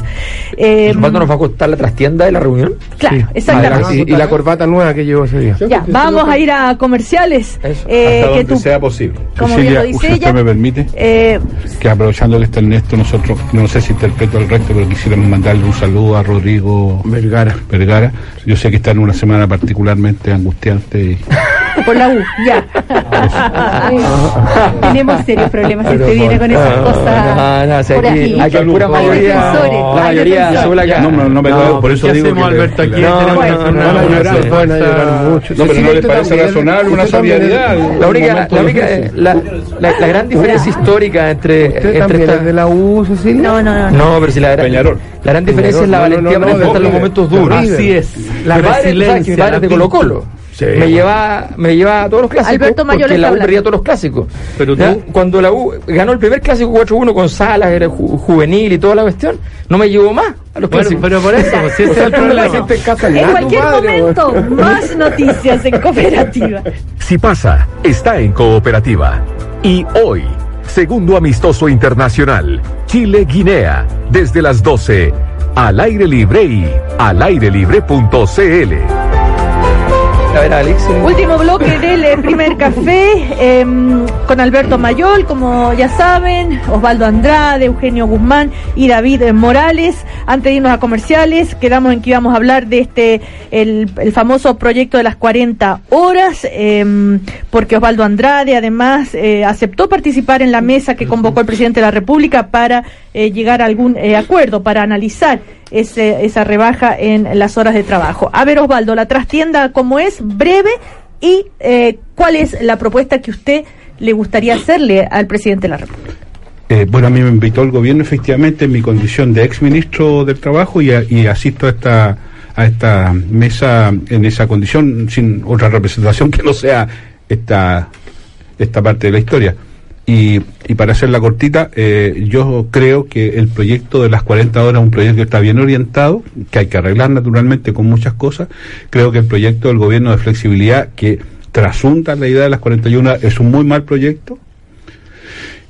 Eh, ¿Cuánto nos va a costar la trastienda de la reunión? Claro, Sí. exactamente. Y, y la corbata nueva que llevo ese día. Ya, vamos a ir a comerciales. Eso, eh, Hasta que donde tú- sea posible. como bien Cecilia, lo dice si usted ella, me permite, eh, que aprovechando que está Ernesto, nosotros, no sé si interpreto el recto, pero quisiéramos mandarle un saludo a Rodrigo Vergara. Vergara. Yo sé que está en una semana particularmente angustiante y por la U, ya. Tenemos serios problemas si usted viene con esas cosas. No, no, o sea, por aquí, aquí. aquí hay pura Hay mayoría. La mayoría defensores. sube la cara. no, no, no me No, por eso ¿qué digo hacemos, que Alberto, aquí? No, no, no, una no, mucho. No, pero no parece razonable una solidaridad. La única, la, única crisis. la, la, la gran diferencia histórica entre, ¿Usted entre también esta- es de la U, Cecilia? No, no, no. No, pero si la Peñarol. La gran diferencia es la valentía no, para enfrentar de los momentos duros. Así es, la mi padre, ¿sabes que resiliencia. mi padre la es de Colo Colo. Sí. Me lleva, me lleva a todos los clásicos Alberto Mayor porque la U perdía todos los clásicos. Pero ¿Ya? tú- Cuando la U ganó el primer clásico 4-1 con Salas, era ju- juvenil y toda la cuestión, no me llevó más a los Bueno, clásicos. pero por eso, pues, si ese es el La problema. gente en casa En cualquier momento, más noticias en cooperativa. Si pasa, está en cooperativa. Y hoy, segundo amistoso internacional, Chile-Guinea, desde las 12, al aire libre y al eh, Último bloque del eh, primer café em, con Alberto Mayol, como ya saben, Osvaldo Andrade, Eugenio Guzmán y David eh, Morales. Antes de irnos a comerciales, quedamos en que íbamos a hablar de este, el, famoso proyecto de las 40 horas, em, porque Osvaldo Andrade además aceptó participar en la mesa que convocó el presidente de la República para llegar a algún acuerdo, para analizar ese, esa rebaja en las horas de trabajo. A ver, Osvaldo, la trastienda, ¿cómo es? Breve. ¿Y eh, cuál es la propuesta que usted le gustaría hacerle al presidente de la República? Eh, bueno, a mí me invitó el gobierno efectivamente en mi condición de ex ministro del Trabajo y, a- y asisto a esta, a esta mesa en esa condición sin otra representación que no sea esta, esta parte de la historia. Y, y para hacerla cortita, eh, yo creo que el proyecto de las 40 horas es un proyecto que está bien orientado, que hay que arreglar naturalmente con muchas cosas. Creo que el proyecto del gobierno de flexibilidad, que trasunta la idea de las 41 es un muy mal proyecto.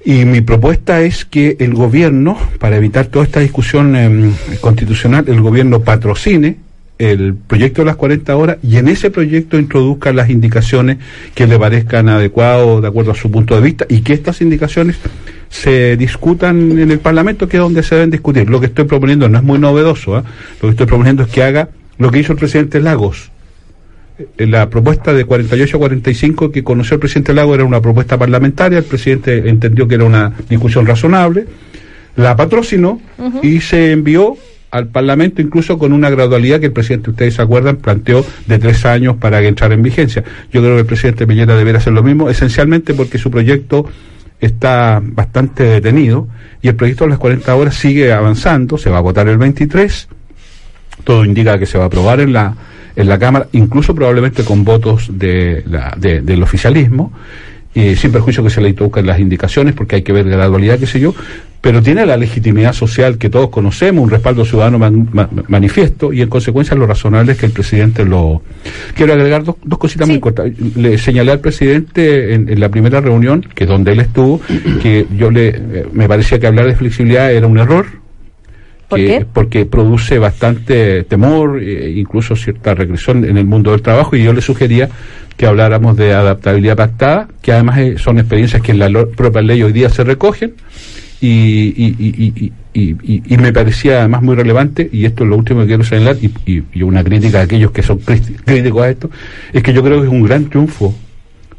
Y mi propuesta es que el gobierno, para evitar toda esta discusión em, constitucional, el gobierno patrocine el proyecto de las 40 horas y en ese proyecto introduzca las indicaciones que le parezcan adecuadas de acuerdo a su punto de vista y que estas indicaciones se discutan en el Parlamento, que es donde se deben discutir. Lo que estoy proponiendo no es muy novedoso, ¿ah? lo que estoy proponiendo es que haga lo que hizo el presidente Lagos. Eh, La propuesta de 48 a 45 que conoció el presidente Lagos era una propuesta parlamentaria, el presidente entendió que era una discusión razonable, la patrocinó y se envió al Parlamento incluso con una gradualidad que el presidente, ustedes se acuerdan, planteó de tres años para entrar en vigencia. Yo creo que el presidente Piñera debería hacer lo mismo, esencialmente porque su proyecto está bastante detenido y el proyecto de las 40 horas sigue avanzando, se va a votar el 23, todo indica que se va a aprobar en la en la Cámara, incluso probablemente con votos de la, de- del oficialismo, eh, sin perjuicio que se le toquen las indicaciones, porque hay que ver gradualidad, qué sé yo, pero tiene la legitimidad social que todos conocemos, un respaldo ciudadano man- ma- manifiesto, y en consecuencia lo razonable es que el presidente lo... Quiero agregar dos, dos cositas muy cortas. Le señalé al presidente en, en la primera reunión, que es donde él estuvo, que yo le eh, me parecía que hablar de flexibilidad era un error, ¿Por que- qué? porque produce bastante temor, e incluso cierta regresión en el mundo del trabajo, y yo le sugería que habláramos de adaptabilidad pactada, que además eh, son experiencias que en la propia ley hoy día se recogen, y, y, y, y- me parecía además muy relevante, y esto es lo último que quiero señalar, y, una crítica a aquellos que son críticos a esto, es que yo creo que es un gran triunfo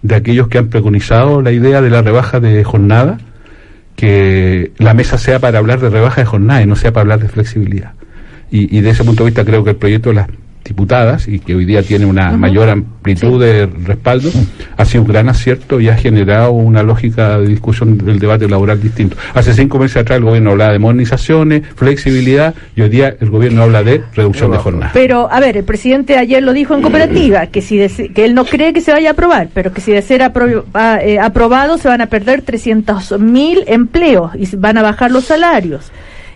de aquellos que han preconizado la idea de la rebaja de jornada, que la mesa sea para hablar de rebaja de jornada y no sea para hablar de flexibilidad. Y, y de ese punto de vista creo que el proyecto de las diputadas, y que hoy día tiene una mayor amplitud de respaldo, ha sido un gran acierto y ha generado una lógica de discusión del debate laboral distinto. Hace cinco meses atrás el gobierno hablaba de modernizaciones, flexibilidad, y hoy día el gobierno habla de reducción de jornada. Pero, a ver, el presidente ayer lo dijo en cooperativa, que si de- que él no cree que se vaya a aprobar, pero que si de ser apro- ah, eh, aprobado se van a perder 300 mil empleos y van a bajar los salarios.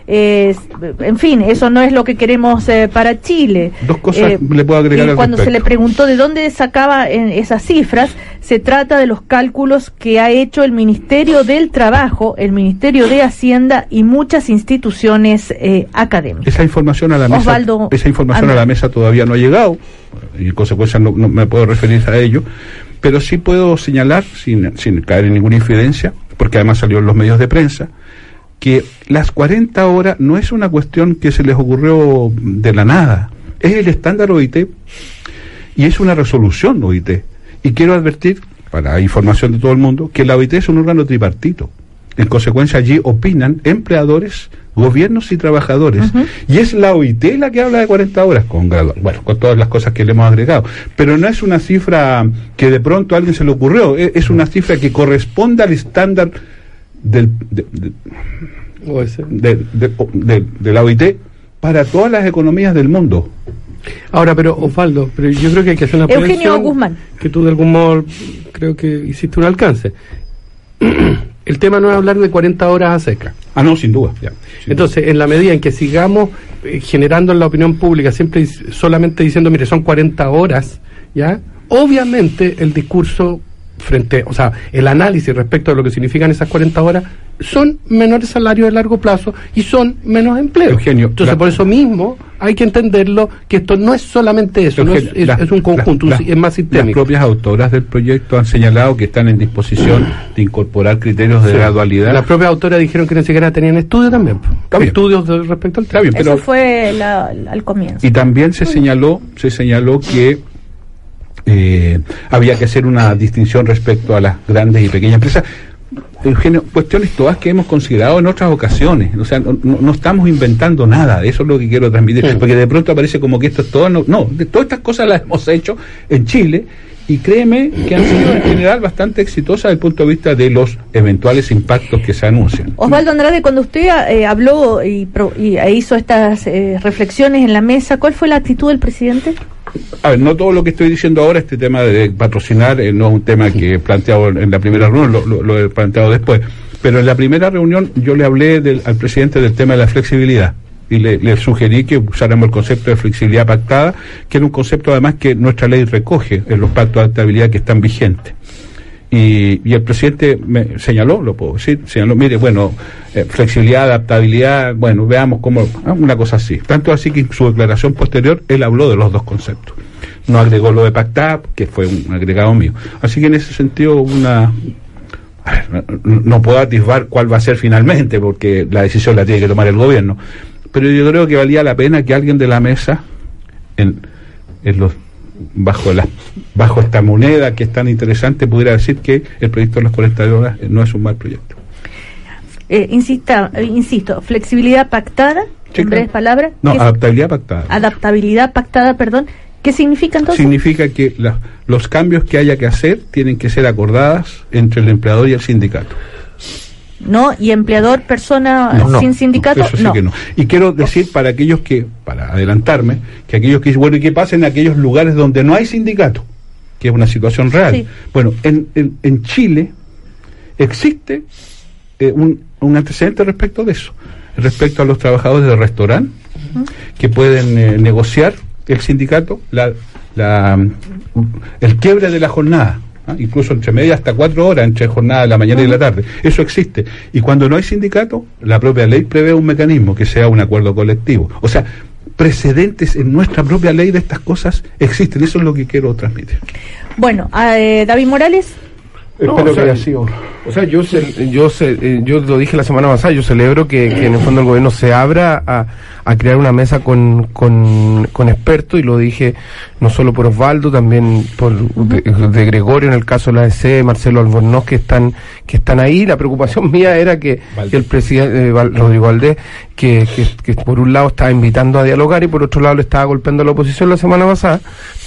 Eh, en fin, eso no es lo que queremos eh, para Chile. Dos cosas le puedo agregar y al Cuando se le preguntó de dónde sacaba eh, esas cifras, se trata de los cálculos que ha hecho el Ministerio del Trabajo, el Ministerio de Hacienda y muchas instituciones eh, académicas. Esa información a la mesa, Osvaldo esa información a la mesa todavía no ha llegado y en consecuencia no, no me puedo referir a ello, pero sí puedo señalar, sin, sin caer en ninguna infidencia, porque además salió en los medios de prensa, que las 40 horas no es una cuestión que se les ocurrió de la nada, es el estándar OIT y es una resolución OIT. Y quiero advertir, para información de todo el mundo, que la OIT es un órgano tripartito. En consecuencia, allí opinan empleadores, gobiernos y trabajadores. Y es la OIT la que habla de 40 horas, con gradu- bueno, con todas las cosas que le hemos agregado. Pero no es una cifra que de pronto a alguien se le ocurrió, e- es una cifra que corresponde al estándar del, de, de- de- de- de- de la OIT para todas las economías del mundo. Ahora, pero Osvaldo, pero yo creo que hay que hacer una Eugenio Guzmán. que tú de algún modo creo que hiciste un alcance. El tema no es hablar de 40 horas a seca. Ah, no, sin duda. Entonces, en la medida en que sigamos eh, generando en la opinión pública, siempre solamente diciendo, mire, son 40 horas, ¿ya? Obviamente el discurso frente, o sea, el análisis respecto a lo que significan esas 40 horas son menores salarios de largo plazo y son menos empleos. Eugenio, Entonces, la- por eso mismo hay que entenderlo que esto no es solamente eso, no es, Eugenio, es- las- es un conjunto, las- es más Las sistémico. propias autoras del proyecto han señalado que están en disposición de incorporar criterios de Sí. gradualidad. Las propias autoras dijeron que ni siquiera tenían estudios también. Estudios de- respecto al tema. bien, pero- Eso fue la- al comienzo. Y también se señaló, se señaló que eh, había que hacer una distinción respecto a las grandes y pequeñas empresas. Eugenio, cuestiones todas que hemos considerado en otras ocasiones. O sea, no, no- estamos inventando nada. Eso es lo que quiero transmitir. Porque de pronto aparece como que esto es todo. No, no, de todas estas cosas las hemos hecho en Chile y créeme que han sido en general bastante exitosas desde el punto de vista de los eventuales impactos que se anuncian. Osvaldo Andrade, cuando usted eh, habló y, pro- y, e hizo estas eh, reflexiones en la mesa, ¿cuál fue la actitud del presidente? A ver, no todo lo que estoy diciendo ahora, este tema de patrocinar, eh, no es un tema que he planteado en la primera reunión, lo, lo- lo he planteado después. Pero en la primera reunión yo le hablé del- al presidente del tema de la flexibilidad y le, sugerí que usáramos el concepto de flexibilidad pactada, que era un concepto además que nuestra ley recoge en los pactos de adaptabilidad que están vigentes. Y, y el presidente me señaló, lo puedo decir, señaló, mire, bueno, eh, flexibilidad, adaptabilidad, bueno, veamos cómo, ah, una cosa así. Tanto así que en su declaración posterior él habló de los dos conceptos. No agregó lo de pactar, que fue un agregado mío. Así que en ese sentido, una. no puedo atisbar cuál va a ser finalmente, porque la decisión la tiene que tomar el gobierno. Pero yo creo que valía la pena que alguien de la mesa, en, en los bajo la, bajo esta moneda que es tan interesante pudiera decir que el proyecto de las 40 horas eh, no es un mal proyecto. Eh, insista, eh, insisto, flexibilidad pactada, Sí, en claro. breves palabras. No, ¿qué- adaptabilidad pactada. adaptabilidad pactada, perdón. ¿Qué significa entonces? Significa que la- los cambios que haya que hacer tienen que ser acordadas entre el empleador y el sindicato. ¿No? ¿Y empleador, persona No, no, sin sindicato? Eso sí que no. Y quiero decir para aquellos que, para adelantarme, que aquellos que dicen, bueno, ¿y qué pasa en aquellos lugares donde no hay sindicato? Que es una situación real. Sí. Bueno, en, en, en Chile existe eh, un, un antecedente respecto de eso, respecto a los trabajadores de restaurante que pueden eh, negociar el sindicato la, la, el quiebre de la jornada. ¿Ah? incluso entre media hasta cuatro horas entre jornada de la mañana y la tarde. Eso existe. Y cuando no hay sindicato, la propia ley prevé un mecanismo que sea un acuerdo colectivo. O sea, precedentes en nuestra propia ley de estas cosas existen. Eso es lo que quiero transmitir. Bueno, eh, David Morales, No, Espero o sea, que haya sido. O sea, yo ce- yo ce- eh, yo lo dije la semana pasada, yo celebro que, que en el fondo el gobierno se abra a, a crear una mesa con, con, con expertos y lo dije no solo por Osvaldo, también por de, de Gregorio en el caso de la EC, Marcelo Albornoz que están que están ahí. La preocupación mía era que, que el presidente eh, Rodrigo Valdés que, que, que por un lado estaba invitando a dialogar y por otro lado le estaba golpeando a la oposición la semana pasada,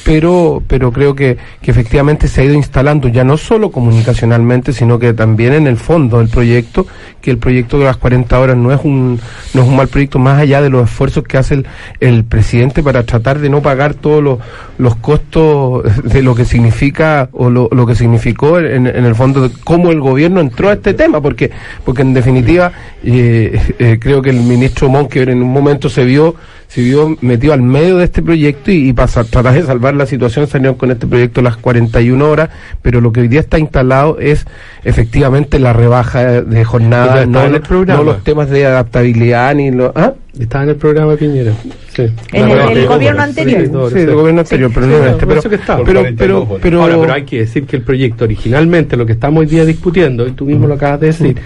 pero pero creo que, que efectivamente se ha ido instalando ya no solo comunicacionalmente, sino que también en el fondo del proyecto, que el proyecto de las 40 horas no es un no es un mal proyecto más allá de los esfuerzos que hace el, el presidente para tratar de no pagar todos los, los costos de lo que significa o lo, lo que significó en, en el fondo de cómo el gobierno entró a este tema, porque porque en definitiva eh, eh, creo que el ministro Monkever en un momento se vio se vio metido al medio de este proyecto y, y para tratar de salvar la situación salieron con este proyecto las 41 horas, pero lo que hoy día está instalado es efectivamente la rebaja de jornada, no, en el programa. no los temas de adaptabilidad ni lo, ¿ah? Estaba en el programa de Piñera. Sí. En el- el gobierno anterior. sí, Sí, del gobierno anterior, pero no en este, pero, eso que estaba. pero, Por pero, 42 pero, Ahora, pero hay que decir que el proyecto originalmente, lo que estamos hoy día discutiendo, y tú mismo lo acabas de decir,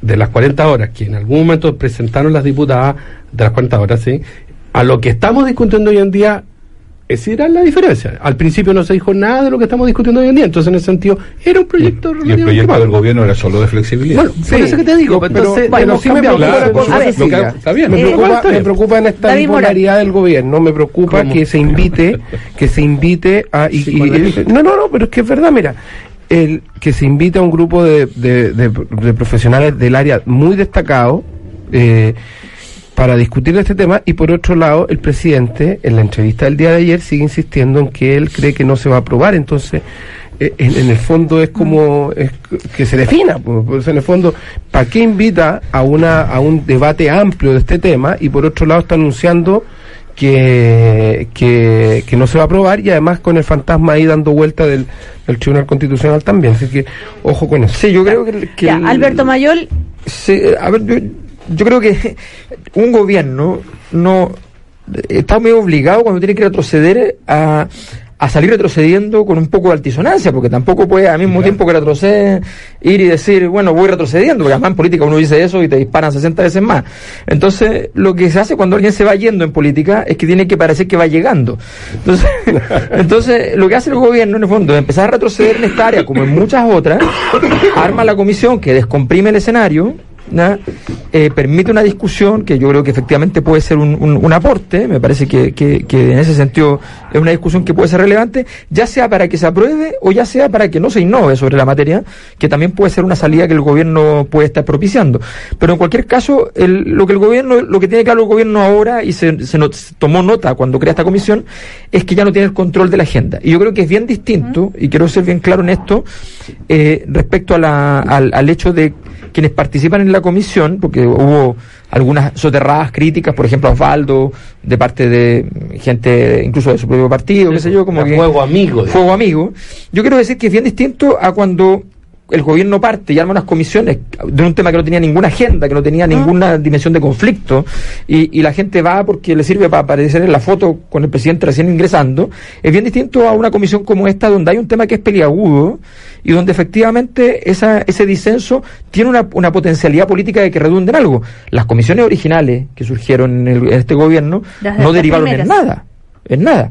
de las 40 horas, que en algún momento presentaron las diputadas de las 40 horas, ¿sí? A lo que estamos discutiendo hoy en día, esa era la diferencia. Al principio no se dijo nada de lo que estamos discutiendo hoy en día, entonces en ese sentido era un proyecto Y el relativamente proyecto del gobierno era solo de flexibilidad. Bueno, por eso que te digo, pero, entonces, pero hemos sí me preocupa Claro, una cosa a ver, sencilla. lo que- está bien. Me Eh, preocupa, bueno, está me bien. preocupa en esta bipolaridad del gobierno, me preocupa ¿Cómo? que se invite, que se invite a y- y- no, no, no, pero es que es verdad, mira, el que se invite a un grupo de, de, de- de profesionales del área muy destacado eh, para discutir este tema. Y por otro lado el presidente en la entrevista del día de ayer sigue insistiendo en que él cree que no se va a aprobar. Entonces eh, en, en el fondo es como es que se defina. Pues, pues, en el fondo para qué invita a una a un debate amplio de este tema y por otro lado está anunciando que, que, que no se va a aprobar y además con el fantasma ahí dando vuelta del, del Tribunal Constitucional también. Así que ojo con eso. Sí, yo creo que... que ya, el- Alberto Mayol, Sí, a ver, yo, yo creo que un gobierno no está muy obligado cuando tiene que retroceder a, a salir retrocediendo con un poco de altisonancia, porque tampoco puede al mismo tiempo que retrocede ir y decir, bueno, voy retrocediendo, porque además en política uno dice eso y te disparan 60 veces más. Entonces, lo que se hace cuando alguien se va yendo en política es que tiene que parecer que va llegando. Entonces, entonces lo que hace el gobierno en el fondo es empezar a retroceder en esta área, como en muchas otras, arma la comisión que descomprime el escenario, Eh, permite una discusión que yo creo que efectivamente puede ser un, un- un aporte, me parece que, que- que en ese sentido es una discusión que puede ser relevante, ya sea para que se apruebe o ya sea para que no se innove sobre la materia, que también puede ser una salida que el gobierno puede estar propiciando. Pero en cualquier caso, el- lo que el gobierno, lo que tiene claro el gobierno ahora, y se, se not- se tomó nota cuando crea esta comisión, es que ya no tiene el control de la agenda. Y yo creo que es bien distinto, y quiero ser bien claro en esto, eh, respecto a la- al, al hecho de quienes participan en la comisión, porque hubo algunas soterradas críticas, por ejemplo, a Osvaldo, de parte de gente incluso de su propio partido, qué sé yo, como que... fuego amigo, digamos. Fuego amigo. Yo quiero decir que es bien distinto a cuando el gobierno parte y arma unas comisiones de un tema que no tenía ninguna agenda, que no tenía ninguna dimensión de conflicto, y, y la gente va porque le sirve para aparecer en la foto con el presidente recién ingresando, es bien distinto a una comisión como esta donde hay un tema que es peliagudo y donde efectivamente esa, ese disenso tiene una, una potencialidad política de que redunde en algo. Las comisiones originales que surgieron en, el- en este gobierno no derivaron en nada, en nada.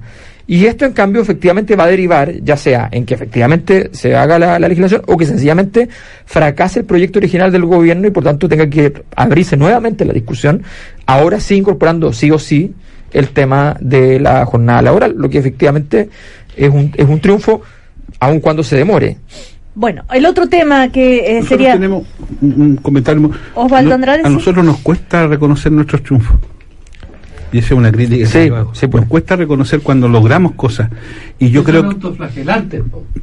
Y esto, en cambio, efectivamente va a derivar, ya sea en que efectivamente se haga la, la legislación o que sencillamente fracase el proyecto original del gobierno y por tanto tenga que abrirse nuevamente la discusión, ahora sí incorporando sí o sí el tema de la jornada laboral, lo que efectivamente es un, es un triunfo, aun cuando se demore. Bueno, el otro tema que eh, Nosotros sería... tenemos un, un comentario. Osvaldo No, Andrade, A nosotros nos cuesta reconocer nuestros triunfos. Y esa es una crítica. que Sí, yo sí, pues. Nos cuesta reconocer cuando logramos cosas. Y yo creo que.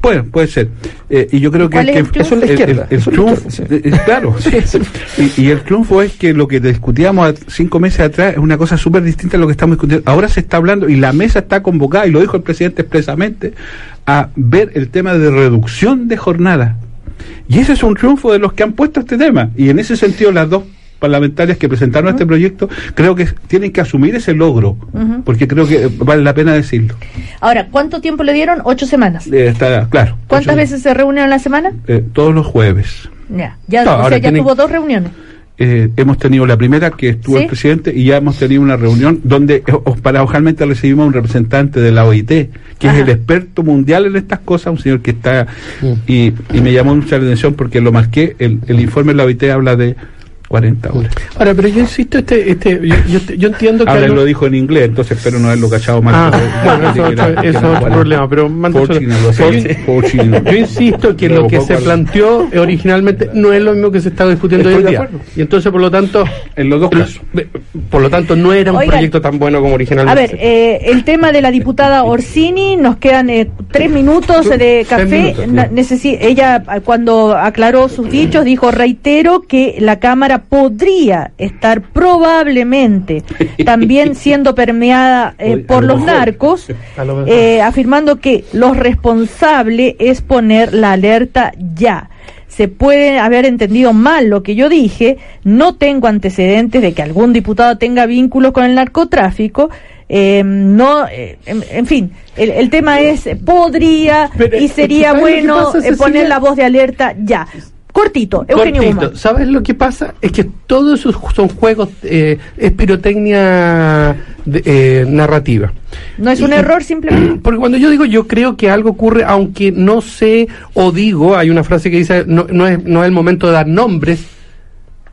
Puede, puede ser. Eh, y yo creo que, ¿Cuál es? Eso es la izquierda, el es triunfo, claro, sí. y, y el triunfo es que lo que discutíamos a- cinco meses atrás es una cosa súper distinta a lo que estamos discutiendo. Ahora se está hablando y la mesa está convocada, y lo dijo el presidente expresamente, a ver el tema de reducción de jornada. Y ese es un triunfo de los que han puesto este tema. Y en ese sentido, las dos parlamentarias que presentaron este proyecto creo que tienen que asumir ese logro, Ujú. porque creo que vale la pena decirlo. Ahora, ¿cuánto tiempo le dieron? Ocho semanas. Eh, está claro. ¿Cuántas veces se reúnen a la semana? eh, todos los jueves. Ya, ya, No, o ahora sea, ya tienen- tuvo dos reuniones. Eh, hemos tenido la primera que estuvo ¿Sí? el presidente y ya hemos tenido una reunión donde eh, paradojalmente recibimos a un representante de la OIT que Ajá. es el experto mundial en estas cosas, un señor que está y, y me llamó mucha la atención porque lo marqué, el, el informe de la OIT habla de 40 horas. Ahora, pero yo insisto, este, este, yo, yo, yo entiendo que... Ahora él algo- lo dijo en inglés, entonces espero no haberlo cachado mal. Ah, bueno, eso es otro, eso es otro problema, pero. Yo- insisto que lo que se planteó originalmente no es lo mismo que se está discutiendo hoy en día. Y entonces, por lo tanto, En los dos casos. por lo tanto, no era un Oigan. proyecto tan bueno como A originalmente. ver, eh, el tema de la diputada Orsini, nos quedan eh, tres minutos de café. minutos, ella, cuando aclaró sus dichos, dijo, reitero que la Cámara podría estar probablemente también siendo permeada eh, por lo los mejor. narcos, lo eh, afirmando que lo responsable es poner la alerta ya. Se puede haber entendido mal lo que yo dije, no tengo antecedentes de que algún diputado tenga vínculos con el narcotráfico, eh, no, eh, en, en fin, el, el tema es, podría Pero, y sería ¿sabes lo que bueno eh, poner la voz de alerta ya. Cortito, Eugenio Cortito. ¿Sabes lo que pasa? Es que todos esos son juegos, eh, es pirotecnia de- eh, narrativa. No es un Y- error simplemente. Porque cuando yo digo yo creo que algo ocurre, aunque no sé o digo, hay una frase que dice no, no, es, no es el momento de dar nombres.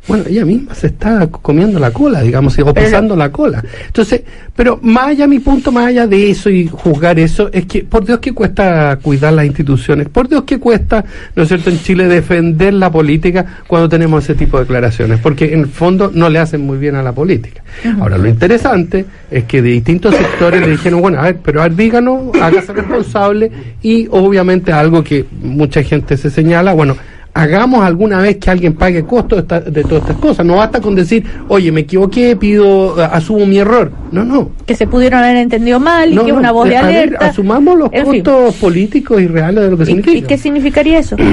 Bueno, ella misma se está comiendo la cola, digamos, o pisando la cola. Entonces, pero más allá, mi punto más allá de eso y juzgar eso, es que por Dios que cuesta cuidar las instituciones, por Dios que cuesta, ¿no es cierto?, en Chile defender la política cuando tenemos ese tipo de declaraciones, porque en el fondo no le hacen muy bien a la política. Ahora, lo interesante es que de distintos sectores le dijeron, bueno, a ver, pero a ver, díganos, hágase responsable y obviamente algo que mucha gente se señala, bueno, hagamos alguna vez que alguien pague costos de, esta- de todas estas cosas. No basta con decir, oye, me equivoqué, pido, asumo mi error. No, no. Que se pudieron haber entendido mal y que es no, una voz de eh, a ver, alerta. asumamos los En fin. costos políticos y reales de lo que ¿Y, significa. y qué significaría eso?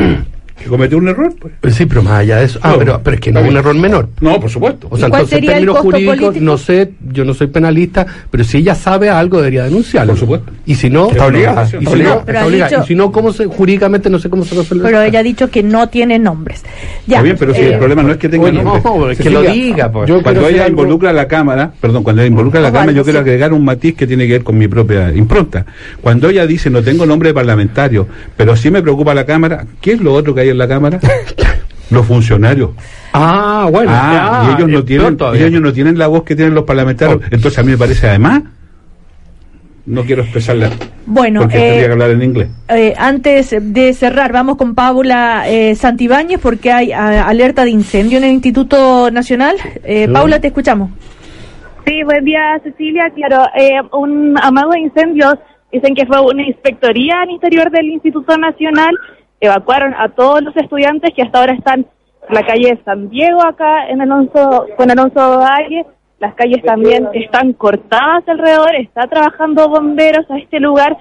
Que cometió un error, pues. Pues sí, pero más allá de eso. Ah, No, pero, pero es que no es un error menor. No, por supuesto. O sea, ¿Y cuál entonces en sería el términos costo jurídicos, político? no sé, yo no soy penalista, pero si ella sabe algo debería denunciarlo. Por supuesto. Y si no, Está obligada, y está si no, dicho- Y si no, ¿cómo se, jurídicamente no sé cómo se resuelve Pero ella ha dicho que no tiene nombres. Ya. Está bien, pero si eh, el problema no es que tenga oye, nombre. no, es que lo diga, pues. Yo cuando ella algo- involucra a la Cámara, perdón, cuando ella involucra a la Cámara, yo quiero agregar un matiz que tiene que ver con mi propia impronta. Cuando ella dice no tengo nombre de parlamentario, pero sí me preocupa la Cámara, ¿qué es lo otro que hay en la Cámara? Los funcionarios. Ah, bueno. Ah, ya, y ellos no tienen, peor todavía. y ellos no tienen la voz que tienen los parlamentarios. Oh. Entonces a mí me parece además, no quiero expresarla Bueno, porque eh, tendría que hablar en inglés. Eh, antes de cerrar, vamos con Paula eh, Santibáñez porque hay a- alerta de incendio en el Instituto Nacional. Eh, Sí. Paula, te escuchamos. Sí, buen día, Cecilia. Claro, eh, un amago de incendios. Dicen que fue una inspectoría al interior del Instituto Nacional. Evacuaron a todos los estudiantes que hasta ahora están en la calle San Diego, acá en Alonso, con Alonso Valle. Las calles también están cortadas alrededor. Está trabajando bomberos a este lugar.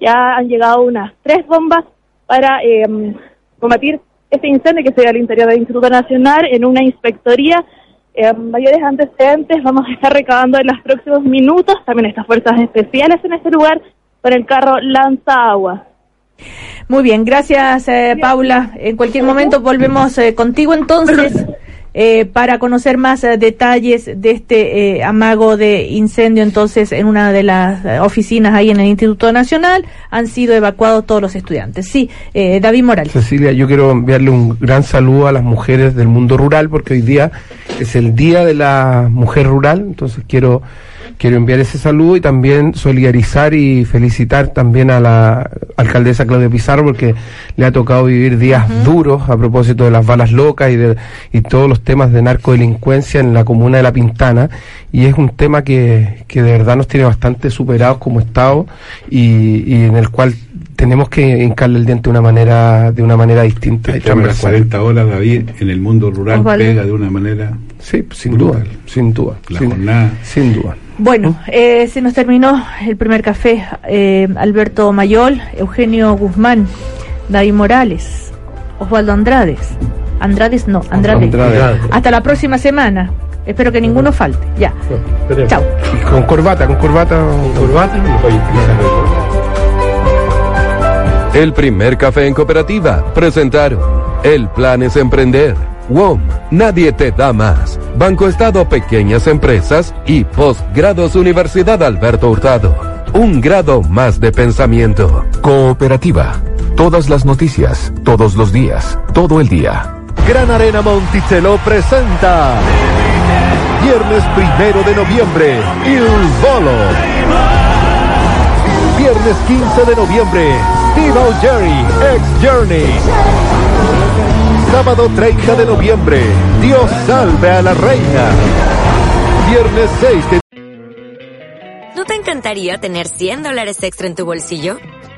Ya han llegado unas tres bombas para eh, combatir este incendio que se dio al interior del Instituto Nacional en una inspectoría. Eh, mayores antecedentes vamos a estar recabando en los próximos minutos. También estas fuerzas especiales en este lugar con el carro Lanza Agua. Muy bien, gracias eh, Paula. En cualquier momento volvemos eh, contigo entonces eh, para conocer más eh, detalles de este eh, amago de incendio. Entonces, en una de las oficinas ahí en el Instituto Nacional han sido evacuados todos los estudiantes. Sí, eh, David Morales. Cecilia, yo quiero enviarle un gran saludo a las mujeres del mundo rural porque hoy día es el Día de la Mujer Rural, entonces quiero quiero enviar ese saludo y también solidarizar y felicitar también a la alcaldesa Claudia Pizarro porque le ha tocado vivir días duros a propósito de las balas locas y de y todos los temas de narcodelincuencia en la comuna de La Pintana. Y es un tema que, que de verdad nos tiene bastante superados como Estado y, y en el cual tenemos que hincarle el diente de una manera de una manera distinta El tema de las transversal. 40 horas, David, en el mundo rural pega de una manera Sí, sin brutal. duda, sin duda, La sin, jornada. sin duda. Bueno, eh, se nos terminó el primer café. Eh, Alberto Mayol, Eugenio Guzmán, David Morales, Osvaldo Andrades. Andrades no, Andrade. Andrade. Hasta la próxima semana. Espero que ninguno falte. Ya. Esperemos. Chao. Y con corbata, con corbata. Corbata y oye, El primer café en cooperativa presentaron El plan es emprender. WOM, nadie te da más. Banco Estado Pequeñas Empresas y Postgrados Universidad Alberto Hurtado. Un grado más de pensamiento. Cooperativa. Todas las noticias, todos los días, todo el día. Gran Arena Monticello presenta Viernes primero de noviembre, Il Volo. Viernes 15 de noviembre, Timo Jerry, ex Journey. Sábado 30 de noviembre, Dios salve a la reina. Viernes 6 de ¿No te encantaría tener 100 dólares extra en tu bolsillo?